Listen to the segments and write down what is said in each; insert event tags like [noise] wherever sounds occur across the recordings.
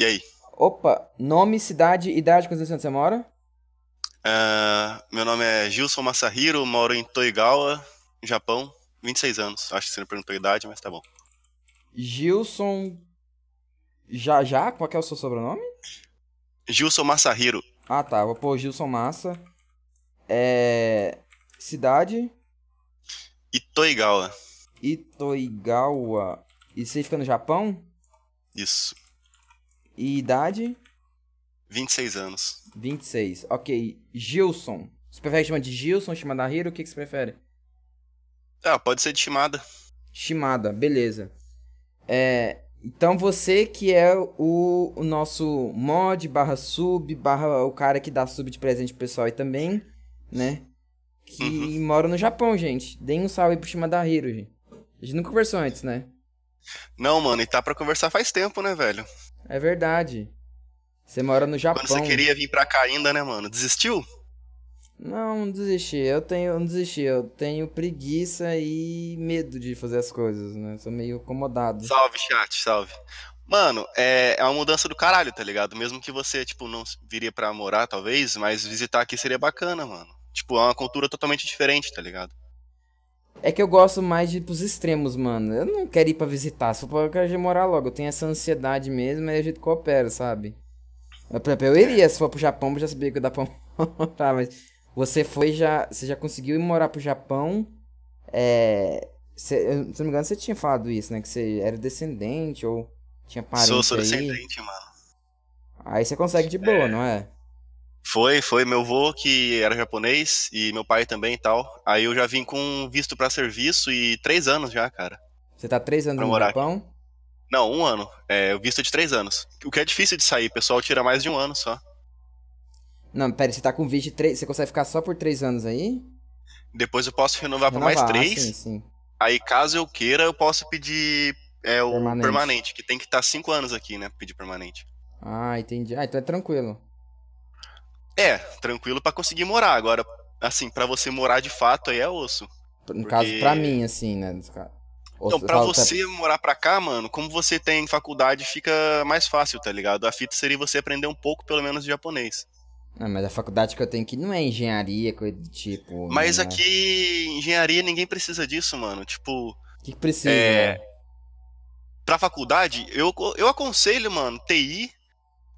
E aí? Opa, nome, cidade, idade, quantos anos você mora? Uh, meu nome é Gilson Masahiro, moro em Toigawa, Japão, 26 anos. Acho que você não perguntou a idade, mas tá bom. Gilson. Já já? Qual é o seu sobrenome? Gilson Masahiro. Ah tá, vou pôr Gilson Massa. É. Cidade? Itoigawa. Itoigawa. E você fica no Japão? Isso. E idade? 26 anos. 26. Ok. Gilson. Você prefere chamar de Gilson, Shimada Hiro? O que, que você prefere? Ah, pode ser de Shimada. Shimada, beleza. É, então você que é o, o nosso mod barra sub, barra o cara que dá sub de presente pro pessoal aí também, né? Que uhum. mora no Japão, gente. Deem um salve pro Shimada Hiro, gente. A gente nunca conversou antes, né? Não, mano, e tá pra conversar faz tempo, né, velho? É verdade. Você mora no Japão. Quando você queria vir pra cá ainda, né, mano? Desistiu? Não, não desisti. Eu tenho, não desisti. Eu tenho preguiça e medo de fazer as coisas, né? Sou meio acomodado. Salve, chat, salve. Mano, é, é uma mudança do caralho, tá ligado? Mesmo que você, tipo, não viria pra morar, talvez, mas visitar aqui seria bacana, mano. Tipo, é uma cultura totalmente diferente, tá ligado? É que eu gosto mais de ir pros extremos, mano. Eu não quero ir pra visitar, só pra eu quero morar logo. Eu tenho essa ansiedade mesmo, é a gente coopera, sabe? Eu, eu iria, se for pro Japão, eu já sabia que dá pra morar, [laughs] mas você foi já. Você já conseguiu ir morar pro Japão. É. Cê, se não me engano, você tinha falado isso, né? Que você era descendente ou tinha parente. Sou, sou aí. descendente, mano. Aí você consegue de boa, é... não é? Foi, foi meu avô que era japonês e meu pai também e tal. Aí eu já vim com visto para serviço e três anos já, cara. Você tá três anos no Japão? Não, um ano. É, o visto é de três anos. O que é difícil de sair, o pessoal tira mais de um ano só. Não, pera, você tá com visto de três. Você consegue ficar só por três anos aí? Depois eu posso renovar, renovar por mais três. Ah, sim, sim. Aí, caso eu queira, eu posso pedir é, o permanente. permanente, que tem que estar tá cinco anos aqui, né? Pedir permanente. Ah, entendi. Ah, então é tranquilo. É, tranquilo para conseguir morar. Agora, assim, para você morar de fato aí é osso. No porque... caso, pra mim, assim, né? Então, pra você morar pra cá, mano, como você tem faculdade, fica mais fácil, tá ligado? A fita seria você aprender um pouco, pelo menos, de japonês. Não, mas a faculdade que eu tenho aqui não é engenharia, coisa do tipo. Mas é... aqui, engenharia, ninguém precisa disso, mano. Tipo. O que, que precisa? É... Pra faculdade, eu, eu aconselho, mano, TI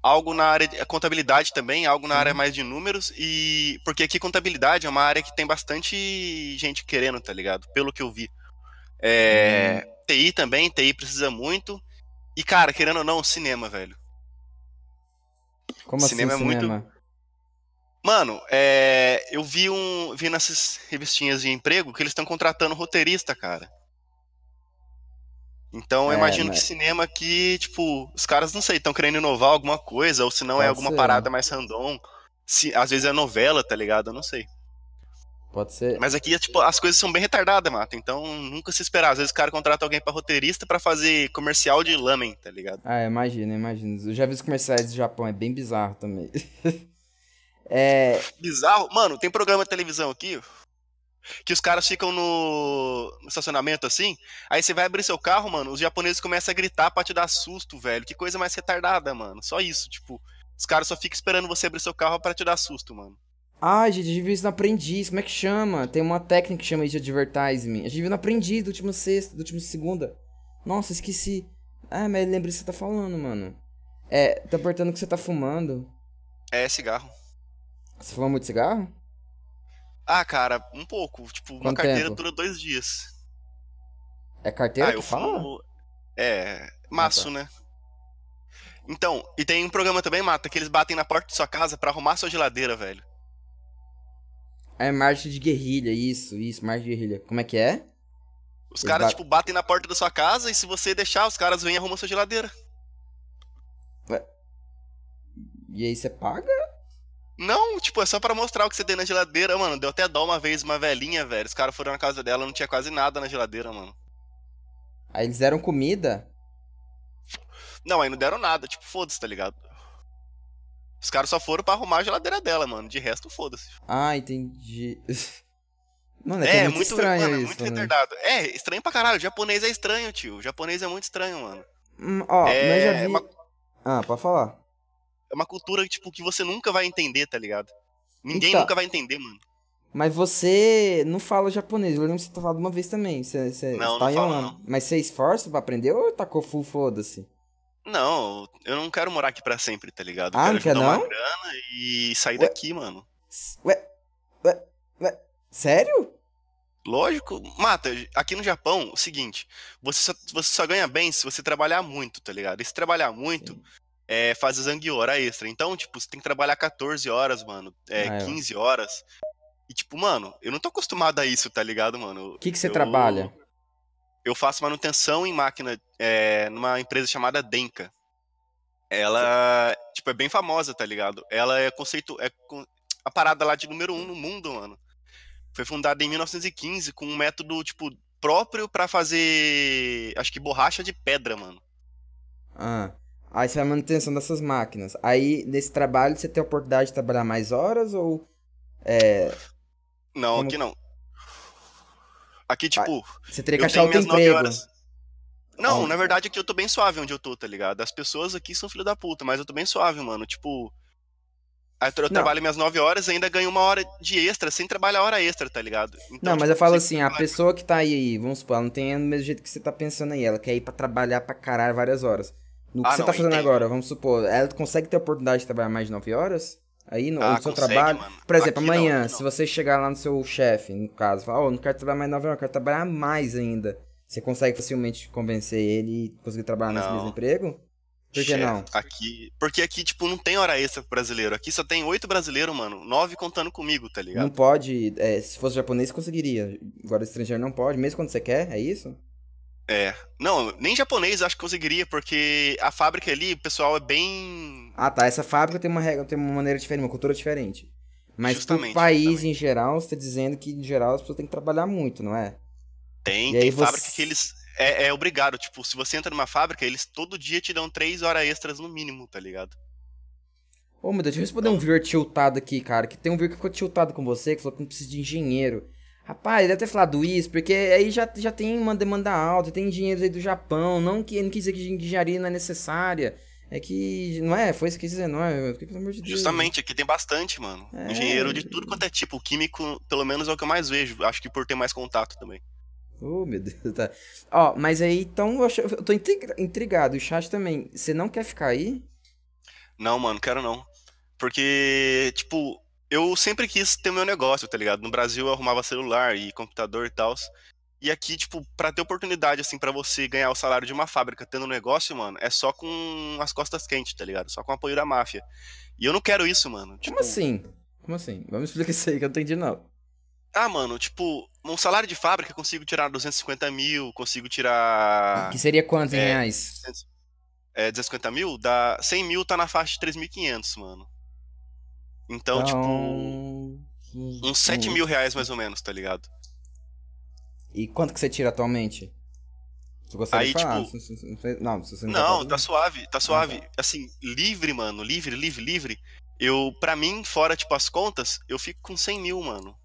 algo na área de contabilidade também, algo na Sim. área mais de números e porque aqui contabilidade é uma área que tem bastante gente querendo, tá ligado? Pelo que eu vi. É, hum. TI também, TI precisa muito. E cara, querendo ou não, cinema, velho. Como cinema assim, é cinema? muito Mano, é, eu vi um vi nessas revistinhas de emprego que eles estão contratando roteirista, cara. Então eu é, imagino mas... que cinema aqui, tipo, os caras, não sei, estão querendo inovar alguma coisa, ou se não é alguma ser. parada mais random. Se, às vezes é novela, tá ligado? Eu não sei. Pode ser. Mas aqui, tipo, as coisas são bem retardadas, mata. Então nunca se esperar. Às vezes o cara contrata alguém para roteirista para fazer comercial de lamen, tá ligado? Ah, imagina, imagina. Eu já vi os comerciais do Japão, é bem bizarro também. [laughs] é. Bizarro? Mano, tem programa de televisão aqui, que os caras ficam no, no, estacionamento assim, aí você vai abrir seu carro, mano, os japoneses começam a gritar pra te dar susto, velho. Que coisa mais retardada, mano. Só isso, tipo, os caras só ficam esperando você abrir seu carro para te dar susto, mano. Ah, gente, a gente viu isso no aprendiz, como é que chama? Tem uma técnica que chama isso de advertising. A gente viu no aprendiz do último sexta, do último segunda. Nossa, esqueci. Ah, mas lembrei o que você tá falando, mano. É, tá apertando que você tá fumando. É cigarro. Você fuma muito cigarro? Ah, cara, um pouco. Tipo, Quanto uma carteira tempo? dura dois dias. É carteira ah, que fala? Fumo... É, maço, ah, tá. né? Então, e tem um programa também, Mata, que eles batem na porta de sua casa para arrumar sua geladeira, velho. É marcha de guerrilha, isso, isso, marcha de guerrilha. Como é que é? Os eles caras, bat... tipo, batem na porta da sua casa e se você deixar, os caras vêm e arrumam sua geladeira. Ué? E aí você paga? Não, tipo, é só para mostrar o que você tem na geladeira, mano. Deu até dó uma vez uma velhinha, velho. Os caras foram na casa dela, não tinha quase nada na geladeira, mano. Aí eles deram comida? Não, aí não deram nada, tipo, foda-se, tá ligado? Os caras só foram para arrumar a geladeira dela, mano. De resto, foda-se. Ah, entendi. [laughs] Mano, é, é muito, muito, estranho mano, isso, muito né? retardado. É, estranho pra caralho. O japonês é estranho, tio. O japonês é muito estranho, mano. Hum, ó, é... mas já vi... Uma... Ah, pode falar. É uma cultura, tipo, que você nunca vai entender, tá ligado? Ninguém Então. nunca vai entender, mano. Mas você não fala japonês. Eu lembro que você tá falando uma vez também. Você, você Não, tá não em falo, não. Mas você esforça pra aprender ou tacou full foda-se? Não, eu não quero morar aqui pra sempre, tá ligado? Eu Ah, quero não quer juntar uma não? grana e sair Ué? daqui, mano. Ué, ué, ué. Sério? Lógico. Mata, aqui no Japão, o seguinte, você só, você só ganha bem se você trabalhar muito, tá ligado? E se trabalhar muito, é, faz zangue hora extra. Então, tipo, você tem que trabalhar 14 horas, mano. É, Ah, é. 15 horas. E, tipo, mano, eu não tô acostumado a isso, tá ligado, mano? O que, que você Eu- trabalha? Eu faço manutenção em máquina é, numa empresa chamada Denka. Ela, tipo, é bem famosa, tá ligado? Ela é conceito. É a parada lá de número um no mundo, mano. Foi fundada em 1915 com um método, tipo, próprio pra fazer. Acho que borracha de pedra, mano. Ah. Aí você faz manutenção dessas máquinas. Aí, nesse trabalho, você tem a oportunidade de trabalhar mais horas ou. Não, Como- aqui não. Aqui, tipo. Você teria que achar outro emprego? horas. Não, Ah. na verdade aqui eu tô bem suave onde eu tô, tá ligado? As pessoas aqui são filho da puta, mas eu tô bem suave, mano. Tipo. aí Eu, Não. trabalho minhas 9 horas e ainda ganho uma hora de extra, sem trabalhar hora extra, tá ligado? Então, Não, mas tipo, eu falo assim, a pessoa que tá aí, vamos supor, ela não tem o mesmo jeito que você tá pensando aí, ela quer ir pra trabalhar pra caralho várias horas. No que Ah, você não, tá fazendo agora, vamos supor, ela consegue ter a oportunidade de trabalhar mais de 9 horas? Aí no, Ah, seu consegue, trabalho? mano. Por exemplo, Aqui não, amanhã, aqui não. se você chegar lá no seu chefe, no caso, falar, ó, não quero trabalhar mais 9 horas, eu quero trabalhar mais ainda. Você consegue facilmente convencer ele e conseguir trabalhar nesse Não. mesmo emprego? Por que não? Aqui, porque aqui, tipo, não tem hora extra pro brasileiro. Aqui só tem oito brasileiros, mano. Nove contando comigo, tá ligado? Não pode, é, se fosse japonês, conseguiria. Agora estrangeiro não pode, mesmo quando você quer, é isso? É. Não, nem japonês acho que conseguiria, porque a fábrica ali, o pessoal é bem. Ah, tá. Essa fábrica tem uma regra, tem uma maneira diferente, uma cultura diferente. Mas Justamente, país justamente. em geral, você tá dizendo que em geral as pessoas têm que trabalhar muito, não é? Tem, E tem você- fábrica que eles. É, é obrigado. Tipo, se você entra numa fábrica, eles todo dia te dão três horas extras no mínimo, tá ligado? Ô, meu Deus, deixa eu responder um viewer tiltado aqui, cara. Que tem um viewer que ficou tiltado com você, que falou que não precisa de engenheiro. Rapaz, ele deve ter falado isso, porque aí já, já tem uma demanda alta, tem engenheiros aí do Japão. Não que não quis dizer que engenharia não é necessária. É que. Não é? Foi isso que quis dizer, não é? Pelo amor de Deus. Justamente, aqui tem bastante, mano. É. Engenheiro de tudo quanto é tipo. Químico, pelo menos é o que eu mais vejo. Acho que por ter mais contato também. Oh, meu Deus, [laughs] tá. Ó, mas aí, então, eu, acho- eu tô intriga- intrigado. O chat também. Você não quer ficar aí? Não, mano, quero não. Porque, tipo, eu sempre quis ter meu negócio, tá ligado? No Brasil eu arrumava celular e computador e tal. E aqui, tipo, pra ter oportunidade, assim, pra você ganhar o salário de uma fábrica tendo um negócio, mano, é só com as costas quentes, tá ligado? Só com o apoio da máfia. E eu não quero isso, mano. Tipo, Como assim? Como assim? Vamos explicar [laughs] isso aí que eu não entendi, não. Ah, mano, tipo, um salário de fábrica eu consigo tirar 250 mil, consigo tirar. que seria quantos em é, reais? É, 250 mil? Dá 100 mil tá na faixa de 3.500, mano. Então, tipo, tipo. uns 7 mil reais mais ou menos, tá ligado? E quanto que você tira atualmente? Tu gostaria Aí, de falar? tipo- Não, não, Não, tá suave, tá suave. tá. Assim, livre, mano, livre, livre, livre. Eu, pra mim, fora, tipo, as contas, eu fico com 100 mil, mano.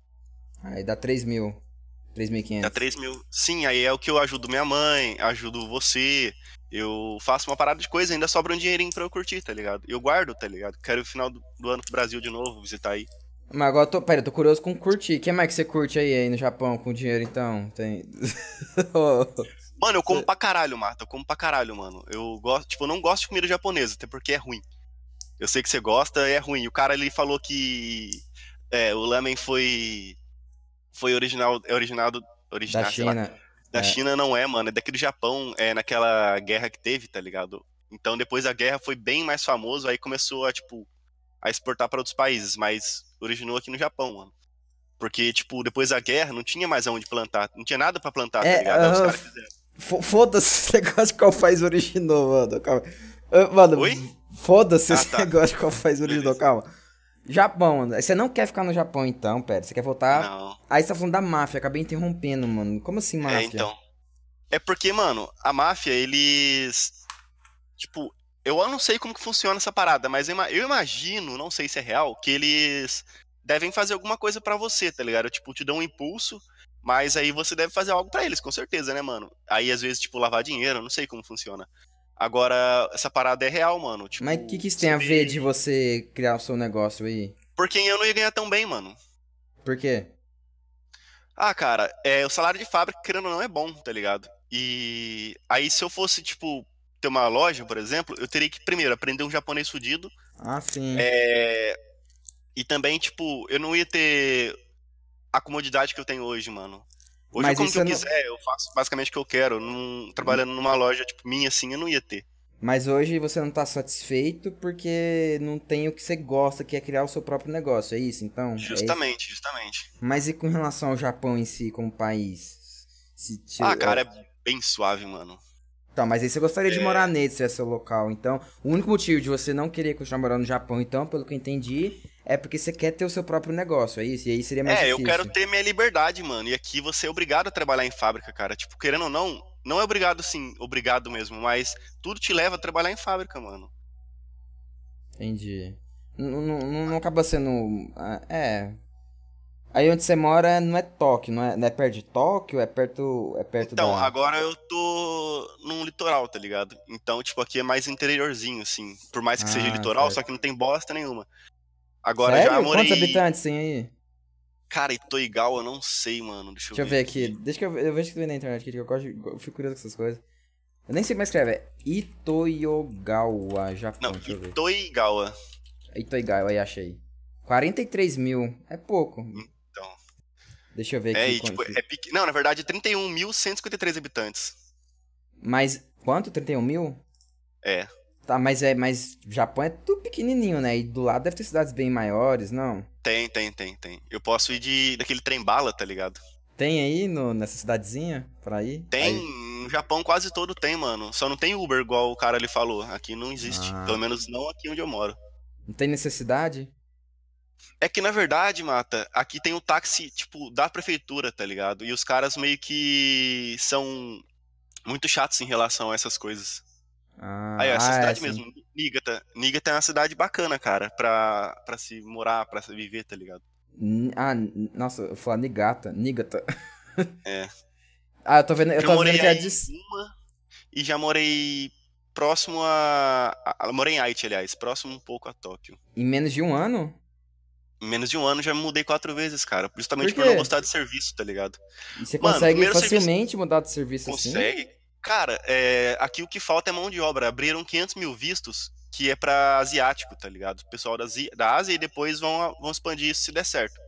Aí dá 3 mil. 3.500. Dá 3 mil. Sim, aí é o que eu ajudo minha mãe, ajudo você. Eu faço uma parada de coisa, ainda sobra um dinheirinho pra eu curtir, tá ligado? Eu guardo, tá ligado? Quero o final do, do ano pro Brasil de novo, visitar aí. Mas agora eu tô. Pera, eu tô curioso com curtir. O que mais que você curte aí, aí no Japão com dinheiro então? Tem. [laughs] Mano, eu como pra caralho, Marta. Eu como pra caralho, mano. Eu gosto, tipo, eu não gosto de comida japonesa, até porque é ruim. Eu sei que você gosta, é ruim. O cara ele falou que é, o lamen foi foi original, é originado, original, da sei lá. Da É. China não é, mano, é daqui do Japão, é naquela guerra que teve, tá ligado? Então depois da guerra foi bem mais famoso, aí começou a tipo a exportar pra outros países, mas originou aqui no Japão, mano. Porque tipo, depois da guerra não tinha mais aonde plantar, não tinha nada pra plantar, É, tá ligado? Fo- Foda-se esse [laughs] negócio de qual país originou, mano. Calma. Mano, foda-se Ah, esse tá. negócio de qual país originou, Beleza. calma. Japão, mano. Você não quer ficar no Japão então, pera. Você quer voltar. Não. Aí você tá falando da máfia, acabei interrompendo, mano. Como assim, máfia? É, então. É porque, mano, a máfia, eles. Tipo, eu não sei como que funciona essa parada, mas eu ima- eu imagino, não sei se é real, que eles devem fazer alguma coisa pra você, tá ligado? Tipo, te dão um impulso, mas aí você deve fazer algo pra eles, com certeza, né, mano? Aí às vezes, tipo, lavar dinheiro, não sei como funciona. Agora, essa parada é real, mano. Tipo, Mas o que, que isso tem a ver de você criar o seu negócio aí? Porque eu não ia ganhar tão bem, mano. Por quê? Ah, cara, é, o salário de fábrica, querendo ou não, é bom, tá ligado? E aí, se eu fosse, tipo, ter uma loja, por exemplo, eu teria que, primeiro, aprender um japonês fudido. Ah, sim. É... E também, tipo, eu não ia ter a comodidade que eu tenho hoje, mano. Hoje Mas eu como eu não- quiser, eu faço basicamente o que eu quero. Não... Trabalhando numa loja, tipo, minha, assim, eu não ia ter. Mas hoje você não tá satisfeito porque não tem o que você gosta, que é criar o seu próprio negócio, é isso? Então, é isso? Justamente, justamente. Mas e com relação ao Japão em si, como país? Se te- Ah, cara, é bem suave, mano. Tá, mas aí você gostaria de É. morar nele, se é seu local. Então, o único motivo de você não querer continuar morando no Japão, então, pelo que eu entendi, é porque você quer ter o seu próprio negócio, é isso? E aí seria mais É, eu difícil. quero ter minha liberdade, mano. E aqui você é obrigado a trabalhar em fábrica, cara. Tipo, querendo ou não, não é obrigado, sim, obrigado mesmo, mas tudo te leva a trabalhar em fábrica, mano. Entendi. Não, não, acaba sendo. ah, É. Aí onde você mora não é Tóquio, não é, não é perto de Tóquio? É perto. É perto Então, da. agora eu tô num litoral, tá ligado? Então, tipo, aqui é mais interiorzinho, assim. Por mais que seja Ah, litoral, certo. só que não tem bosta nenhuma. Agora Sério? já morei. Quantos habitantes tem aí? Cara, Itoigawa, eu não sei, mano. Deixa eu, Deixa eu ver aqui. Deixa que eu, eu vejo que tu vê na internet aqui, que eu, gosto, eu fico curioso com essas coisas. Eu nem sei como é escreve. É Itoyogawa, Japão. Não, ver. Itoigawa. Itoigawa, aí achei. 43 mil. É pouco. Então. Deixa eu ver É, aqui. e, tipo, é pequ... Não, na verdade, 31.153 habitantes. Mas quanto? 31 mil? É. Tá, mas é. Mas Japão é tudo pequenininho, né? E do lado deve ter cidades bem maiores, não? Tem, tem, tem, tem. Eu posso ir de daquele trem bala, tá ligado? Tem aí no, nessa cidadezinha pra ir? Tem, Aí- no Japão quase todo tem, mano. Só não tem Uber, igual o cara ali falou. Aqui não existe. Ah. Pelo menos não aqui onde eu moro. Não tem necessidade? É que, na verdade, Mata, aqui tem o táxi, tipo, da prefeitura, tá ligado? E os caras meio que são muito chatos em relação a essas coisas. Ah, Aí, ó, essa ah, é, cidade sim. mesmo, Niigata. Niigata é uma cidade bacana, cara, pra, pra se morar, pra se viver, tá ligado? Ah, nossa, eu falar Nigata. Nigata. É. [laughs] Ah, eu tô vendo, eu Já tô morei vendo que é de. uma e já morei próximo a, a... Morei em Aichi, aliás, próximo um pouco a Tóquio. Em menos de um ano? Em menos de um ano já me mudei quatro vezes, cara. Justamente Por por, não gostar de serviço, tá ligado? E você Mano, consegue primeiro serviço- facilmente mudar de serviço assim? Consegue. Cara, é, aqui o que falta é mão de obra. Abriram 500 mil vistos, que é pra asiático, tá ligado? Pessoal da, da Ásia e depois vão, vão expandir isso se der certo.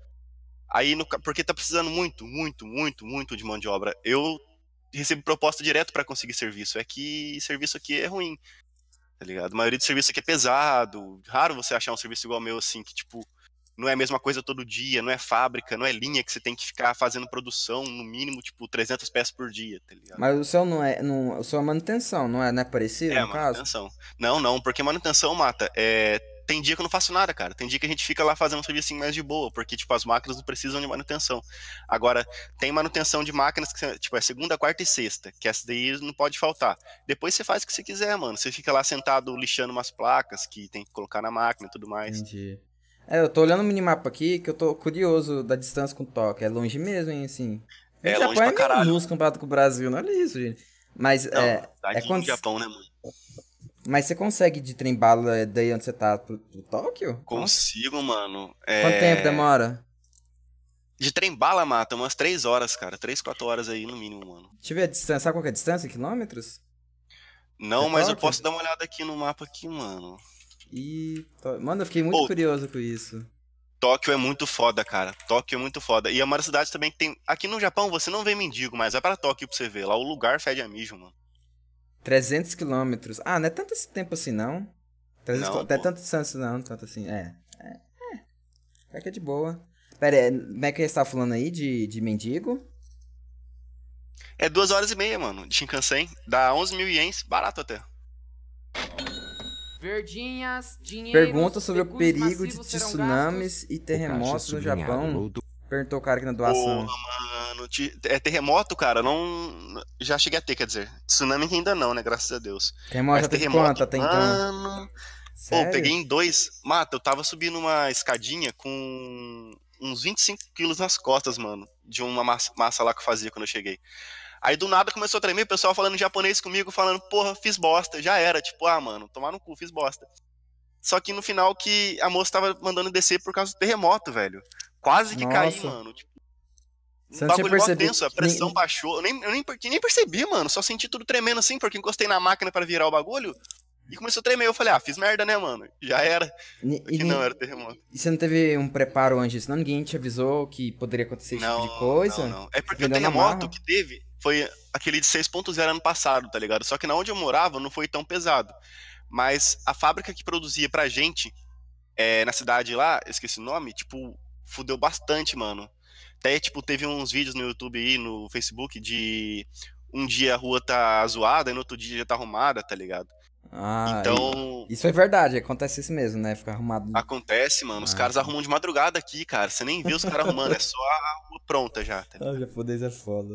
Aí, no porque tá precisando muito, muito, muito, muito de mão de obra. Eu recebo proposta direto pra conseguir serviço. É que serviço aqui é ruim, tá ligado? A maioria do serviço aqui é pesado. Raro você achar um serviço igual o meu, assim, que, tipo, não é a mesma coisa todo dia, não é fábrica, não é linha que você tem que ficar fazendo produção, no mínimo, tipo, 300 peças por dia, tá ligado? Mas o seu não é. Não, o seu é manutenção, não é, não é parecido, É, no caso? manutenção. Não, não, porque manutenção mata. É, tem dia que eu não faço nada, cara. Tem dia que a gente fica lá fazendo um serviço mais de boa, porque, tipo, as máquinas não precisam de manutenção. Agora, tem manutenção de máquinas que, tipo, é segunda, quarta e sexta, que essa daí não pode faltar. Depois você faz o que você quiser, mano. Você fica lá sentado lixando umas placas que tem que colocar na máquina e tudo mais. Entendi. É, eu tô olhando o minimapa aqui que eu tô curioso da distância com o Tóquio. É longe mesmo, hein, assim. É o Japão é meio caralho. minúsculo comparado com o Brasil, não olha isso, gente. Mas, Não, é, é quando- do Japão, né, mano? mas você consegue de trem bala daí onde você tá pro, pro Tóquio? Consigo, mano. É... Quanto tempo demora? De trem bala, mata, umas três horas, cara. Três, quatro horas aí, no mínimo, mano. Deixa eu ver a distância. Sabe qual que é a distância? Quilômetros? Não, É mas eu Tóquio? posso dar uma olhada aqui no mapa aqui, mano. E. Mano, eu fiquei muito curioso com isso. Tóquio é muito foda, cara. Tóquio é muito foda. E é uma cidade também que tem. Aqui no Japão você não vê mendigo, mas vai pra Tóquio pra você ver. Lá o lugar fede a mijo, mano. 300 quilômetros. Ah, não é tanto esse tempo assim, não. 300 Não, quilô- é tanto distância, não. Tanto assim. É. É. É. É que é de boa. Pera aí, como é que você tava falando aí de, de mendigo? É duas horas e meia, mano, de Shinkansen. Dá 11 mil ienes, barato até. Verdinhas, dinheiro. Pergunta sobre o perigo de tsunamis e terremotos no Japão. Perguntou o cara aqui na doação. Porra, mano. É terremoto, cara? Não. Já cheguei a ter, quer dizer. Tsunami ainda não, né? Graças a Deus. Terremoto já Mas teve terremoto, quanto até então? Mano. Pô, Sério? peguei em dois. Mata, eu tava subindo uma escadinha com uns 25 quilos nas costas, mano. De uma massa, massa lá que eu fazia quando eu cheguei. Aí do nada começou a tremer, o pessoal falando japonês comigo, falando, porra, fiz bosta. Já era, tipo, ah, mano, tomar no cu, fiz bosta. Só que no final que a moça tava mandando descer por causa do terremoto, velho. Quase que caí, Nossa. mano. Tipo, Você um não bagulho mó tenso, a pressão nem- baixou. Eu nem, eu nem, nem percebi, mano. Só senti tudo tremendo assim, porque encostei na máquina pra virar o bagulho e começou a tremer. Eu falei, ah, fiz merda, né, mano? Já era. Que e, não era terremoto. e você não teve um preparo antes? Não, ninguém te avisou que poderia acontecer esse Não, tipo de coisa? não, não. É porque o terremoto que teve foi aquele de 6.0 ano passado, tá ligado? Só que na onde eu morava não foi tão pesado. Mas a fábrica que produzia pra gente, é, na cidade lá, esqueci o nome, tipo, fudeu bastante, mano. Até, tipo, teve uns vídeos no YouTube e no Facebook de um dia a rua tá zoada e no outro dia já tá arrumada, tá ligado? Ah, então, isso é verdade, acontece isso mesmo, né? Ficar arrumado. acontece, mano. Os Ah, caras arrumam de madrugada aqui, cara. Você nem vê os caras arrumando, é só a rua pronta já, tá? Ah, japonês é foda.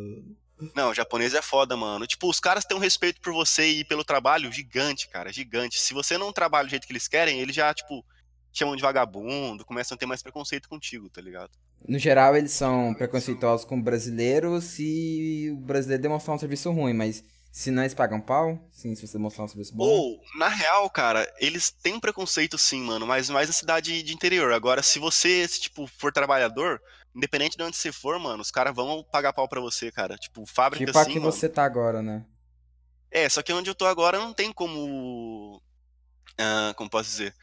Não, japonês é foda, mano. Tipo, os caras têm um respeito por você e pelo trabalho gigante, cara, gigante. Se você não trabalha do jeito que eles querem, eles já, tipo, chamam de vagabundo, começam a ter mais preconceito contigo, tá ligado? No geral, eles são preconceituosos com brasileiros se o brasileiro demonstrar um serviço ruim, mas se não eles pagam pau, sim, se você demonstrar um serviço bom. Ou, na real, cara, eles têm um preconceito sim, mano, mas mais na cidade de interior. Agora, se você, tipo, for trabalhador, independente de onde você for, mano, os caras vão pagar pau pra você, cara. Tipo, fábrica tipo assim, aqui mano. você tá agora, né? É, só que onde eu tô agora não tem como. ah, como posso dizer?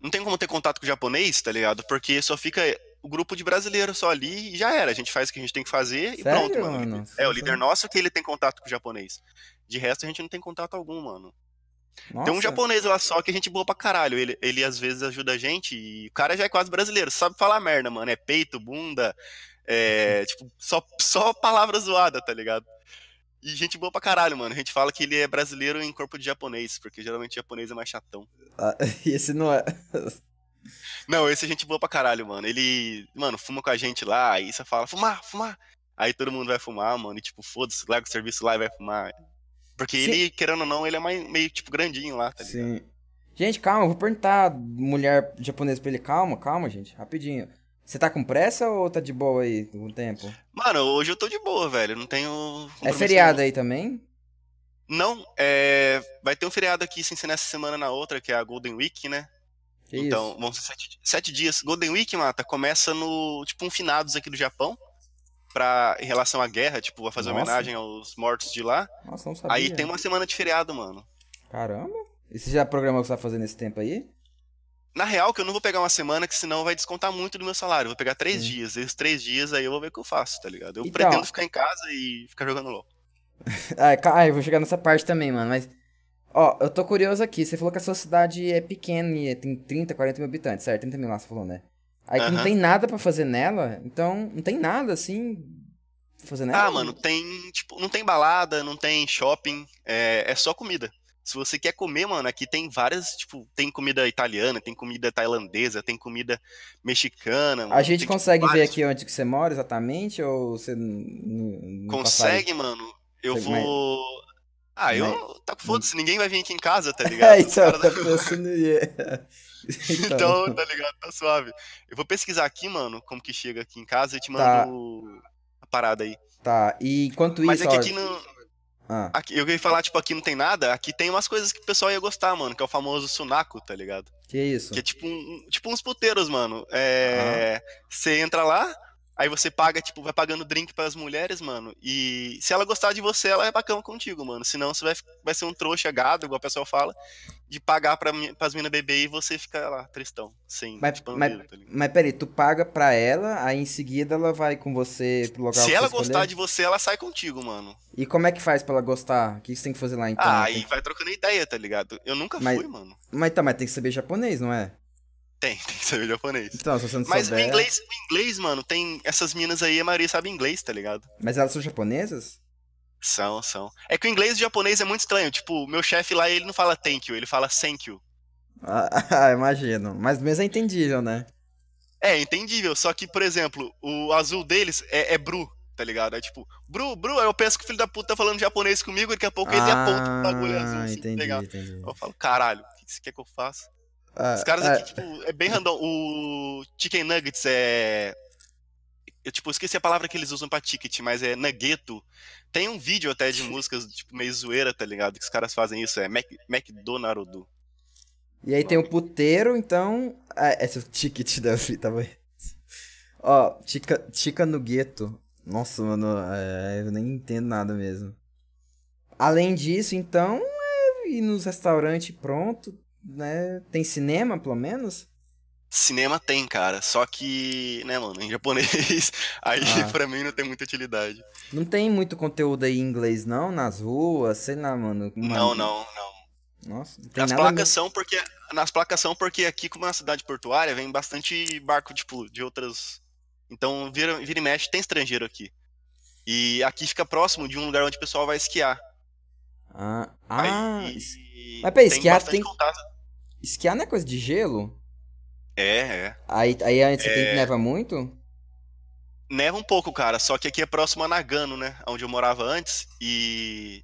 Não tem como ter contato com o japonês, tá ligado? Porque só fica o grupo de brasileiros só ali e já era. A gente faz o que a gente tem que fazer e Sério, pronto, mano. mano? É, o líder nosso que ele tem contato com o japonês. De resto, a gente não tem contato algum, mano. Nossa. Tem um japonês lá só que a gente boa pra caralho. Ele, ele às vezes ajuda a gente e o cara já é quase brasileiro. Sabe falar merda, mano. É peito, bunda, é. tipo, só, só palavra zoada, tá ligado? E gente boa pra caralho, mano. A gente fala que ele é brasileiro em corpo de japonês, porque geralmente japonês é mais chatão. Ah, [laughs] esse não é. Não, esse é gente boa pra caralho, mano. Ele, mano, fuma com a gente lá, aí você fala, fumar, fumar. Aí todo mundo vai fumar, mano, e tipo, foda-se, larga o serviço lá e vai fumar. Porque Sim. ele, querendo ou não, ele é mais, meio, tipo, grandinho lá, tá ligado? Sim. Gente, calma, eu vou perguntar mulher japonesa pra ele. Calma, calma, gente, rapidinho. Você tá com pressa ou tá de boa aí com o tempo? Mano, hoje eu tô de boa, velho. Não tenho. É feriado nenhum. aí também? Não, é. Vai ter um feriado aqui sem ser nessa semana na outra, que é a Golden Week, né? Que então, isso? vão ser sete, sete dias. Golden Week, mata, começa no. Tipo, um finados aqui do Japão. Pra, em relação à guerra, tipo, a fazer Nossa. homenagem aos mortos de lá. Nossa, não sabia. Aí tem uma semana de feriado, mano. Caramba. E você já programou o que você tá fazendo nesse tempo aí? Na real, que eu não vou pegar uma semana, que senão vai descontar muito do meu salário. Eu vou pegar três dias. Esses três dias aí eu vou ver o que eu faço, tá ligado? Eu Então- pretendo ficar em casa e ficar jogando LOL. [laughs] Ah, ah, eu vou chegar nessa parte também, mano, mas... Ó, eu tô curioso aqui. Você falou que a sua cidade é pequena e tem 30, 40 mil habitantes, certo? 30 mil lá, você falou, né? Aí que não tem nada pra fazer nela, então não tem nada, assim, pra fazer nela. Ah, mano, tem, tipo, não tem balada, não tem shopping, é, é só comida. Se você quer comer, mano, aqui tem várias, tipo, tem comida italiana, tem comida tailandesa, tem comida mexicana. A mano, gente tem, tipo, consegue ver vários- aqui onde que você mora exatamente, ou você não, Consegue, mano. Eu Consegue, vou. Ah, eu. Tá com foda-se, ninguém vai vir aqui em casa, tá É, [laughs] ligado? Os então, tá da- pensando [laughs] em... [laughs] Então, tá ligado? Tá suave. Eu vou pesquisar aqui, mano, como que chega aqui em casa e te mando Tá. a parada aí. Tá, e enquanto Mas isso, é que ó, aqui não. ah, Aqui, eu ia falar, tipo, aqui não tem nada. Aqui tem umas coisas que o pessoal ia gostar, mano, que é o famoso sunaco, tá ligado? que isso? Que é tipo, um, tipo uns puteiros, mano. É. Você entra lá, aí você paga, tipo, vai pagando drink pras mulheres, mano. E se ela gostar de você, ela é bacana contigo, mano. Senão você vai, vai ser um trouxa gado, igual o pessoal fala, de pagar pra, pras minas beber e você fica lá, tristão, sem Mas, tipo, mas, tá mas peraí, tu paga pra ela, aí em seguida ela vai com você pro local Se ela gostar de você, ela sai contigo, mano. E como é que faz pra ela gostar? O que você tem que fazer lá então? ah, aí vai trocando ideia, tá ligado? Eu nunca Mas- fui, mano. Mas tá, mas tem que saber japonês, não é? Tem, [laughs] tem que saber japonês. Então, se você não Mas o souber... inglês, o inglês, mano, tem. Essas minas aí, a maioria sabe inglês, tá ligado? Mas elas são japonesas? São, são. É que o inglês e o japonês é muito estranho. Tipo, meu chefe lá, ele não fala thank you, ele fala thank you. Ah, [laughs] imagino. Mas mesmo é entendível, né? É, entendível. Só que, por exemplo, o azul deles é, é Bru, tá ligado? É tipo, Bru, Bru, aí eu penso que o filho da puta tá falando japonês comigo, daqui a pouco ele aponta o bagulho azul. Ah, Assim, tá entendi, entendi. Eu falo, caralho, o que você quer que eu faça? Ah, Os caras ah, aqui, tipo, é bem random. O Chicken Nuggets é. Eu, tipo, esqueci a palavra que eles usam pra ticket, mas é Nuggeto. Tem um vídeo até de [laughs] músicas, tipo, meio zoeira, tá ligado? Que os caras fazem isso, é Mac, McDonald's. E aí tem o puteiro, então. Ah, esse é o ticket da fita, vai. Ó, Chica, Chica no gueto. Nossa, mano, é, eu nem entendo nada mesmo. Além disso, então, é ir nos restaurantes pronto, né? Tem cinema, pelo menos? Cinema tem, cara. Só que, né, mano, em japonês, [laughs] aí Ah. pra mim não tem muita utilidade. Não tem muito conteúdo aí em inglês, não? Nas ruas, sei lá, mano. Não, Mano, não, não. Nossa, não tem Nas nada placas mesmo. são porque. Nas placas são porque aqui, como é uma cidade portuária, vem bastante barco, tipo, de outras. Então, vira, vira e mexe, tem estrangeiro aqui. E aqui fica próximo de um lugar onde o pessoal vai esquiar. Ah, ah Aí, Mas peraí, esquiar bastante tem- contato. Esquiar não é coisa de gelo? É, é. Aí, aí antes você tem É. que neva muito? Neva um pouco, cara, só que aqui é próximo a Nagano, né? Onde eu morava antes. E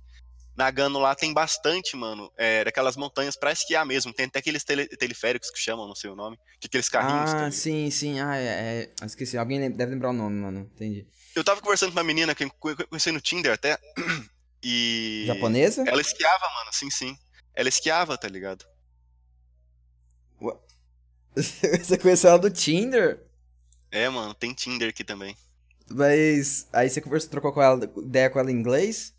Nagano lá tem bastante, mano. É, daquelas montanhas pra esquiar mesmo. Tem até aqueles tele- teleféricos que chamam, não sei o nome. Que aqueles carrinhos. Ah, sim, sim. Ah, é, é. Esqueci. Alguém deve lembrar o nome, mano. Entendi. Eu tava conversando com uma menina que eu conhe- conheci no Tinder até. [clears throat] E. Japonesa? Ela esquiava, mano, sim, sim. Ela esquiava, tá ligado? [laughs] você conheceu ela do Tinder? É, mano, tem Tinder aqui também. Mas aí você conversou, trocou com ela, ideia com ela em inglês?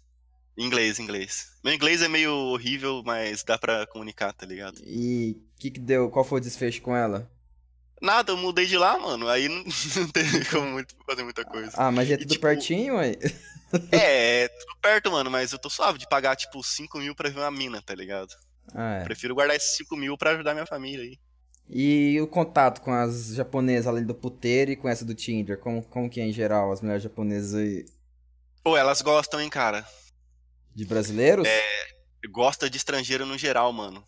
Inglês, inglês. Meu inglês é meio horrível, mas dá pra comunicar, tá ligado? E o que que deu? Qual foi o desfecho com ela? Nada, eu mudei de lá, mano. Aí não, [laughs] não tem como muito- fazer muita coisa. Ah, mas é E, tudo tipo, pertinho, ué. [laughs] É, é tudo perto, mano, mas eu tô suave de pagar, tipo, 5 mil pra ver uma mina, tá ligado? Ah, é. Prefiro guardar esses 5 mil pra ajudar minha família aí. E o contato com as japonesas além do puteiro e com essa do Tinder? Como, como que é em geral, as mulheres japonesas aí? Pô, elas gostam, hein, cara. De brasileiros? Gosta de estrangeiro no geral, mano.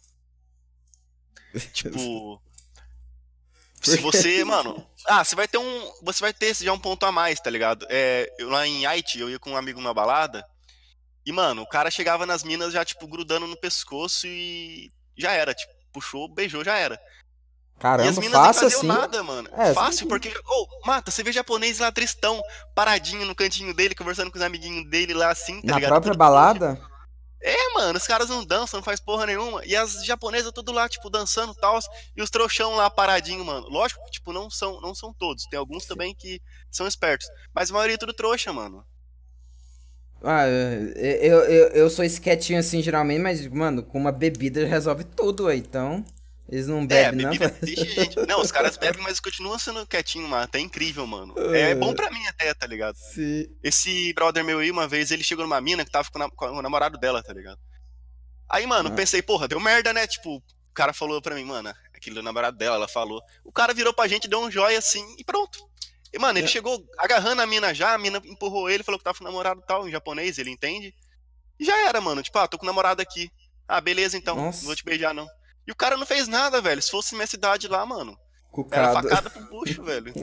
[laughs] Tipo. Se você, mano. Ah, você vai ter um. Você vai ter já um ponto a mais, tá ligado? É, eu, lá em Haiti, eu ia com um amigo numa balada. E, mano, o cara chegava nas minas já, tipo, grudando no pescoço e. Já era, tipo, puxou, beijou, já era. E as Caramba, minas fácil não faziam assim. nada, mano. É, Fácil, sim. porque. Ô, mata, você vê japonês lá tristão, paradinho no cantinho dele, conversando com os amiguinhos dele lá assim, tá Na ligado? própria Tudo balada? é, mano, os caras não dançam, não faz porra nenhuma. E as japonesas tudo lá, tipo, dançando e tal. E os trouxão lá paradinho, mano. Lógico que, tipo, não são, não são todos. Tem alguns também que são espertos. Mas a maioria é tudo trouxa, mano. Ah, eu, eu, eu sou esse quietinho assim, geralmente, mas, mano, com uma bebida resolve tudo aí, então. Eles não É, bebem, não. a gente. Não, os caras bebem, mas continuam sendo quietinho, mano. Até incrível, mano. [laughs] É bom pra mim até, tá ligado? Sim. Esse brother meu aí, uma vez, ele chegou numa mina que tava com, o namorado dela, tá ligado? Aí, mano, Ah. pensei, porra, deu merda, né? Tipo, o cara falou pra mim, mano, aquilo do namorado dela, ela falou. O cara virou pra gente, deu um joia assim e pronto. E, mano, ele É. chegou agarrando a mina já, a mina empurrou ele, falou que tava com o namorado e tal, em japonês, ele entende. E já era, mano. Tipo, ah, tô com o namorado aqui. Ah, beleza então, Nossa. não vou te beijar não. E o cara não fez nada, velho. Se fosse minha cidade lá, mano, era Cucado. facada pro [laughs] bucho, velho.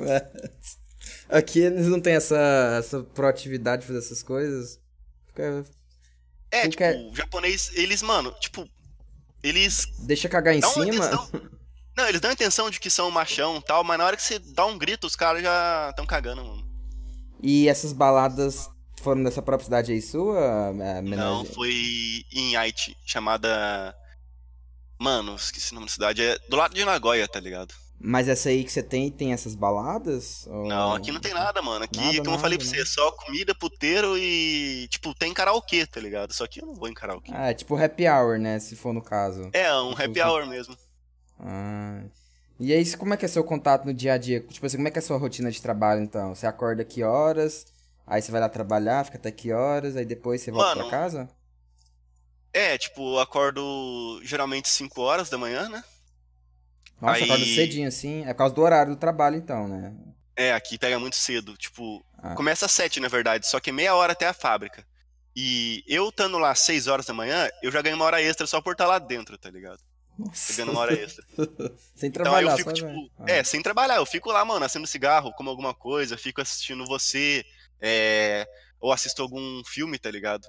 Aqui eles não têm essa, essa proatividade de fazer essas coisas. Fica- É, Tu tipo, o japonês, eles, mano, tipo, eles Deixa cagar em cima. intenção. [laughs] Não, eles dão a intenção de que são machão e tal, mas na hora que você dá um grito, os caras já estão cagando, mano. E essas baladas foram dessa própria cidade aí sua? menor- Não, foi em Haiti, chamada. Mano, esqueci o nome da cidade. É do lado de Nagoya, tá ligado? Mas essa aí que você tem, tem essas baladas? Ou- Não, aqui não tem nada, mano. Aqui, Nada, como eu falei pra nada, você, é só comida, puteiro e. Tipo, tem karaokê, tá ligado? Só que eu não vou em karaokê. Ah, é tipo happy hour, né? Se for no caso. É, um happy hour mesmo. Ah. E aí, como é que é seu contato no dia a dia? Tipo assim, como é que é a sua rotina de trabalho, então? Você acorda que horas? Aí você vai lá trabalhar, fica até que horas? Aí depois você volta Mano, pra casa? É, tipo, eu acordo geralmente 5 horas da manhã, né? Nossa, aí- acorda cedinho assim. É por causa do horário do trabalho, então, né? É, aqui pega muito cedo. Tipo, Ah. começa às 7, na verdade, só que é meia hora até a fábrica. E eu estando lá às 6 horas da manhã, eu já ganho uma hora extra só por estar lá dentro, tá ligado? Nossa. Tô ganhando uma hora extra. [laughs] Sem Então aí trabalhar, eu fico, tipo, velho. Ah. é, sem trabalhar, eu fico lá, mano, acendo cigarro, como alguma coisa, fico assistindo você, é, ou assisto algum filme, tá ligado?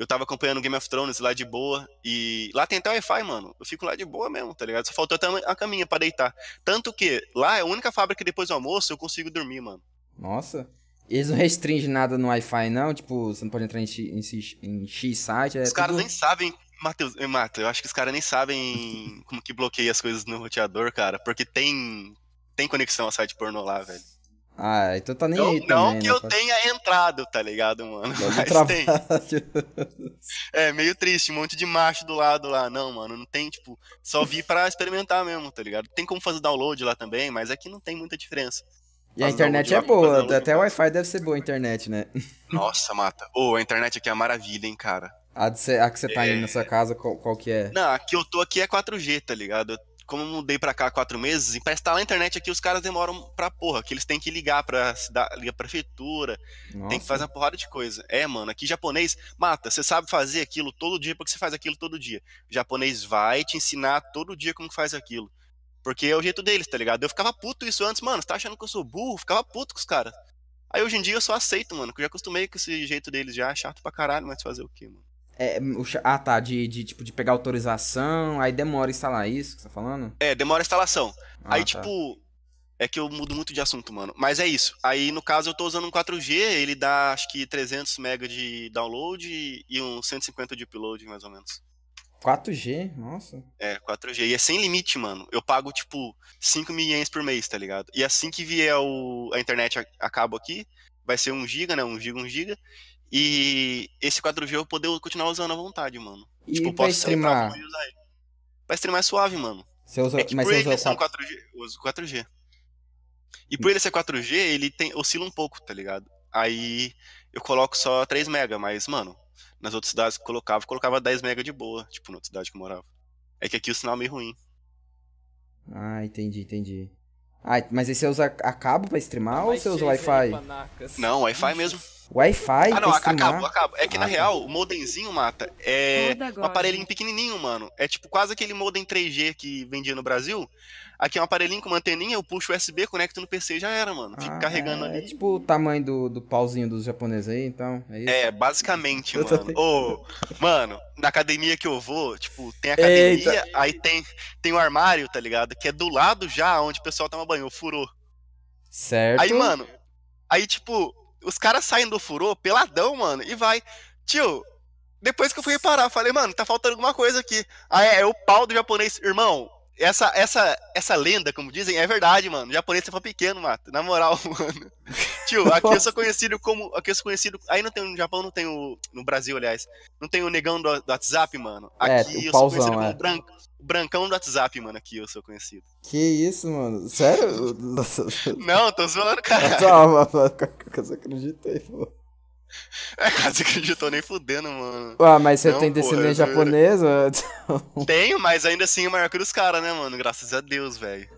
Eu tava acompanhando Game of Thrones lá de boa, e lá tem até Wi-Fi, mano. Eu fico lá de boa mesmo, tá ligado? Só faltou até a caminha pra deitar. Tanto que lá é a única fábrica que depois do almoço eu consigo dormir, mano. Nossa. Eles não restringem nada no Wi-Fi, não? Tipo, você não pode entrar em X, em X site? É os caras tudo... nem sabem, Matheus, eh, Mata, eu acho que os caras nem sabem como que bloqueia as coisas no roteador, cara, porque tem tem conexão a site pornô lá, velho. Ah, então tá nem não, aí Não também, que né? eu tenha entrado, tá ligado, mano? [laughs] Mas tem. É, meio triste, um monte de macho do lado lá. Não, mano, não tem, tipo, só vi pra experimentar mesmo, tá ligado? Tem como fazer download lá também, mas aqui não tem muita diferença. E a internet é boa, até o. Wi-Fi deve ser boa a internet, né? Nossa, mata. Ô, a internet aqui é uma maravilha, hein, cara. A, de cê- a que você tá É. indo na sua casa, qual, qual que é? Não, a que eu tô aqui é 4G, tá ligado? Como eu mudei pra cá há quatro meses, e pra instalar a internet aqui os caras demoram pra porra, que eles têm que ligar pra, cida- ligar pra prefeitura, Nossa. tem que fazer uma porrada de coisa. É, mano, aqui japonês, mata, você sabe fazer aquilo todo dia porque você faz aquilo todo dia. O japonês vai te ensinar todo dia como que faz aquilo. Porque é o jeito deles, tá ligado? Eu ficava puto isso antes, mano, você tá achando que eu sou burro? Ficava puto com os caras. Aí hoje em dia eu só aceito, mano, que eu já acostumei com esse jeito deles já, chato pra caralho, mas fazer o quê, mano? É, ah, tá, de, de, tipo, de pegar autorização, aí demora a instalar isso que você tá falando? É, demora a instalação. Ah, Aí, tá. tipo, é que eu mudo muito de assunto, mano. Mas é isso. Aí, no caso, eu tô usando um 4G, ele dá acho que 300 MB de download e uns 150 de upload, mais ou menos. 4G? Nossa. É, 4G. E é sem limite, mano. Eu pago, tipo, 5 mil ienes por mês, tá ligado? E assim que vier o, a internet a, a cabo aqui, vai ser 1 GB, né? 1 GB, 1 GB. E esse 4G eu vou poder continuar usando à vontade, mano. E tipo, pra posso sair pra streamar? e usar ele. Pra streamar é suave, mano. Você usa, É que mas por você ele usa ser um o 4... 4G, eu uso 4G. E por ele ser 4G, ele tem, oscila um pouco, tá ligado? Aí eu coloco só 3 MB, mas, mano, nas outras cidades que eu colocava, eu colocava 10 MB de boa, tipo, na outra cidade que eu morava. É que aqui o sinal é meio ruim. Ah, entendi, entendi. Ah, mas aí você usa a cabo pra streamar ou você usa o Wi-Fi? Não, Wi-Fi mesmo. Wi-Fi Ah, não, acabou, acabou. É que na Ah, tá. real, o modemzinho, mata, é um aparelhinho pequenininho, mano. É tipo quase aquele modem 3G que vendia no Brasil. Aqui é um aparelhinho com uma anteninha, eu puxo USB, conecto no PC e já era, mano. Fico Ah, carregando é, ali. É tipo o tamanho do, do pauzinho dos japoneses aí, então. É isso? É, basicamente, [laughs] Eu mano. Ô, mano, na academia que eu vou, tipo, tem academia, Eita. aí tem, tem um armário, tá ligado? Que é do lado já onde o pessoal toma banho, o furô. Certo. Aí, mano, aí, tipo, os caras saem do furô peladão, mano, e vai. Tio, depois que eu fui reparar, falei, mano, tá faltando alguma coisa aqui. Ah, é, é o pau do japonês. Irmão, essa, essa, essa lenda, como dizem, é verdade, mano. O japonês é pequeno, mato. Na moral, [laughs] mano. Tio, aqui eu sou conhecido como. Aqui eu sou conhecido. Aí não tem no Japão, não tem o. No Brasil, aliás. Não tem o negão do, do WhatsApp, mano. É, Aqui o eu pauzão, sou conhecido é. como bran- o brancão do WhatsApp, mano. Aqui eu sou conhecido. Que isso, mano? Sério? [laughs] Nossa. Não, tô zoando, cara. Eu só acreditei, pô. É, você acreditou nem fudendo, mano. Ah, mas você Não, tem descendência é japonesa? [laughs] Tenho, mas ainda assim é maior que os caras, né, mano? Graças a Deus, velho.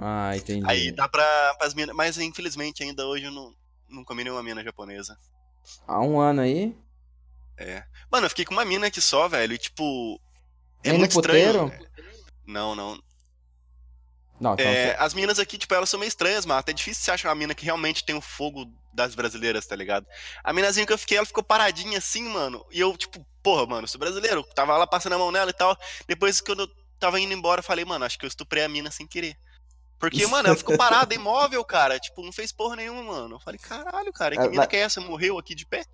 Ah, entendi. Aí dá pra, pras minas. Mas infelizmente ainda hoje eu não, não comi nenhuma mina japonesa. Há um ano aí? É. Mano, eu fiquei com uma mina aqui só, velho. E tipo. É Nem muito estranho. Não, não. Não, então É, você- as minas aqui, tipo, elas são meio estranhas, mano. É difícil você achar uma mina que realmente tem o fogo das brasileiras, tá ligado? A minazinha que eu fiquei, ela ficou paradinha assim, mano. E eu, tipo, porra, mano, sou brasileiro. Tava lá passando a mão nela e tal. Depois que eu tava indo embora, eu falei, mano, acho que eu estuprei a mina sem querer. Porque, [laughs] mano, ela ficou parada, imóvel, cara. Tipo, não fez porra nenhuma, mano. Eu falei, caralho, cara, que Ela- mina que é essa? Morreu aqui de pé?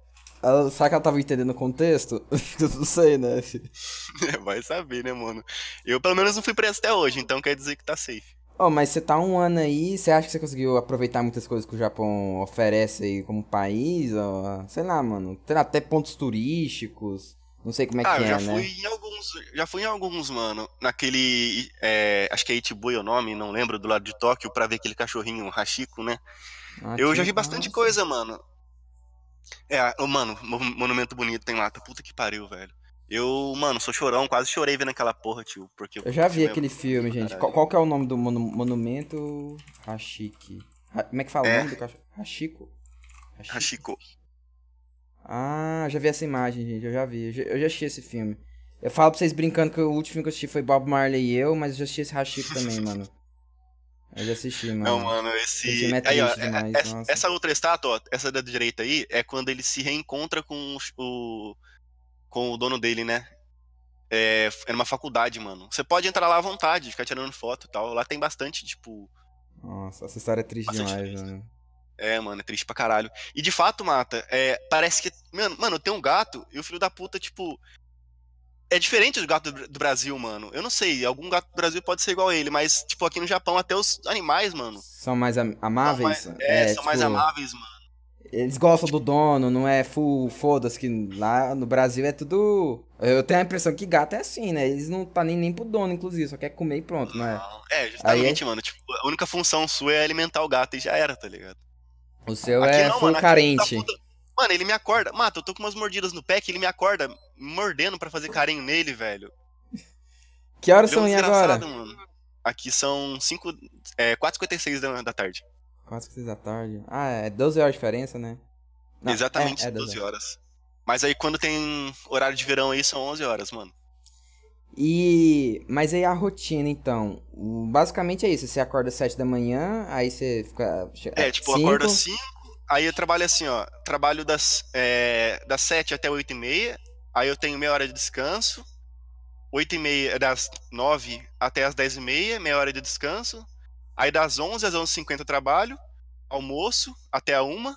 Ela, será que ela tava entendendo o contexto? [laughs] Eu não sei, né? [laughs] Vai saber, né, mano? Eu, pelo menos, não fui preso até hoje, então quer dizer que tá safe. Oh, mas você tá um ano aí, você acha que você conseguiu aproveitar muitas coisas que o Japão oferece aí como país? Ou, sei lá, mano. Tem até pontos turísticos. Não sei como é ah, que eu é, já né? fui em alguns. Já fui em alguns, mano. Naquele. é, acho que é Ichibui o nome, não lembro, do lado de Tóquio, pra ver aquele cachorrinho Hashiko, né? Ah, eu já vi bastante nossa. coisa, mano. É, mano, mo- monumento bonito tem lá, tá puta que pariu, velho. Eu, mano, sou chorão, quase chorei vendo aquela porra, tio. Porque Eu já vi filme é aquele filme, gente. caralho. Qual, qual que é o nome do monu- monumento Hashiki? Ha- como é que fala É. o nome do cachorro? Hashiko? Hashiko? Hashiko. Ah, eu já vi essa imagem, gente. Eu já vi. Eu já, eu já assisti esse filme. Eu falo pra vocês brincando que o último filme que eu assisti foi Bob Marley e eu, mas eu já assisti esse Hashiko também, [laughs] mano. Eu já assisti, mano. Não, mano, Esse esse. filme é aí, ó, demais, é- essa, nossa. essa outra estátua, ó, essa da direita aí, é quando ele se reencontra com o. com o dono dele, né? É, é numa faculdade, mano. Você pode entrar lá à vontade, ficar tirando foto e tal. Lá tem bastante, tipo. Nossa, essa história é triste demais, triste. mano. É, mano, é triste pra caralho. E de fato, Mata, é, parece que. Mano, mano, tem um gato e o filho da puta, tipo. É diferente do gato do, Brasil, mano. Eu não sei, algum gato do Brasil pode ser igual a ele, mas, tipo, aqui no Japão, até os animais, mano. São mais am amáveis? São mais, é, é, são tipo, mais amáveis, mano. Eles gostam do dono, não é full foda-se, que lá no Brasil é tudo. Eu tenho a impressão que gato é assim, né? Eles não tá nem, nem pro dono, inclusive, só quer comer e pronto, não é? É, justamente, Aí, mano. Tipo, a única função sua é alimentar o gato e já era, tá ligado? O seu aqui é não, full mano, carente. Tá mano, ele me acorda. Mata, eu tô com umas mordidas no pé que ele me acorda mordendo para fazer carinho nele, velho. Que horas são aí agora? Mano. Aqui são 5. É, 4h56 da, da tarde. 4h56 da tarde. Ah, é 12 horas de diferença, né? Não, Exatamente, é, é 12 horas. Mas aí quando tem horário de verão aí são 11 horas, mano. E. Mas aí a rotina, então. Basicamente é isso. Você acorda às 7 da manhã, aí você fica. É, tipo, cinco... acorda às 5, aí eu trabalho assim, ó. Trabalho das, é, das 7 até 8 e meia. Aí eu tenho meia hora de descanso. 8 e meia, das 9 até as 10 e meia, meia hora de descanso. Aí das 11 às 11h50 eu trabalho. Almoço até a 1.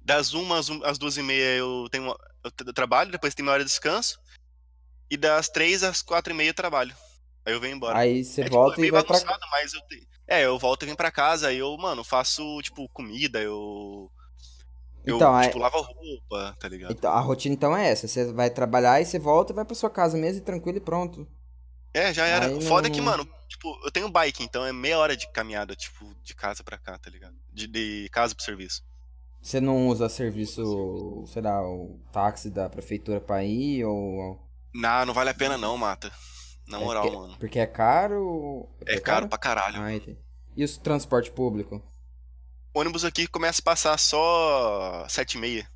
Das 1 às, às 2 e meia eu tenho eu trabalho, depois tem meia hora de descanso. E das 3 às 4 e meia eu trabalho. Aí eu venho embora. Aí você é, tipo, volta tipo, é e vai pra... mas eu te... É, eu volto e venho pra casa, aí eu, mano, faço, tipo, comida, eu... Eu, então, tipo, é... lavo roupa, tá ligado? Então, a rotina então é essa, você vai trabalhar e você volta e vai pra sua casa mesmo tranquilo e pronto. É, já era. Aí Foda não... é que, mano, tipo, eu tenho bike, então é meia hora de caminhada, tipo, de casa pra cá, tá ligado? De, de casa pro serviço. Você não usa serviço, sei lá, o táxi da prefeitura pra ir ou... Não, não vale a pena não, Mata. Na é moral, porque, mano. Porque é caro? É, é caro, caro pra caralho. Ah, e o transporte público? O ônibus aqui começa a passar só sete e meia.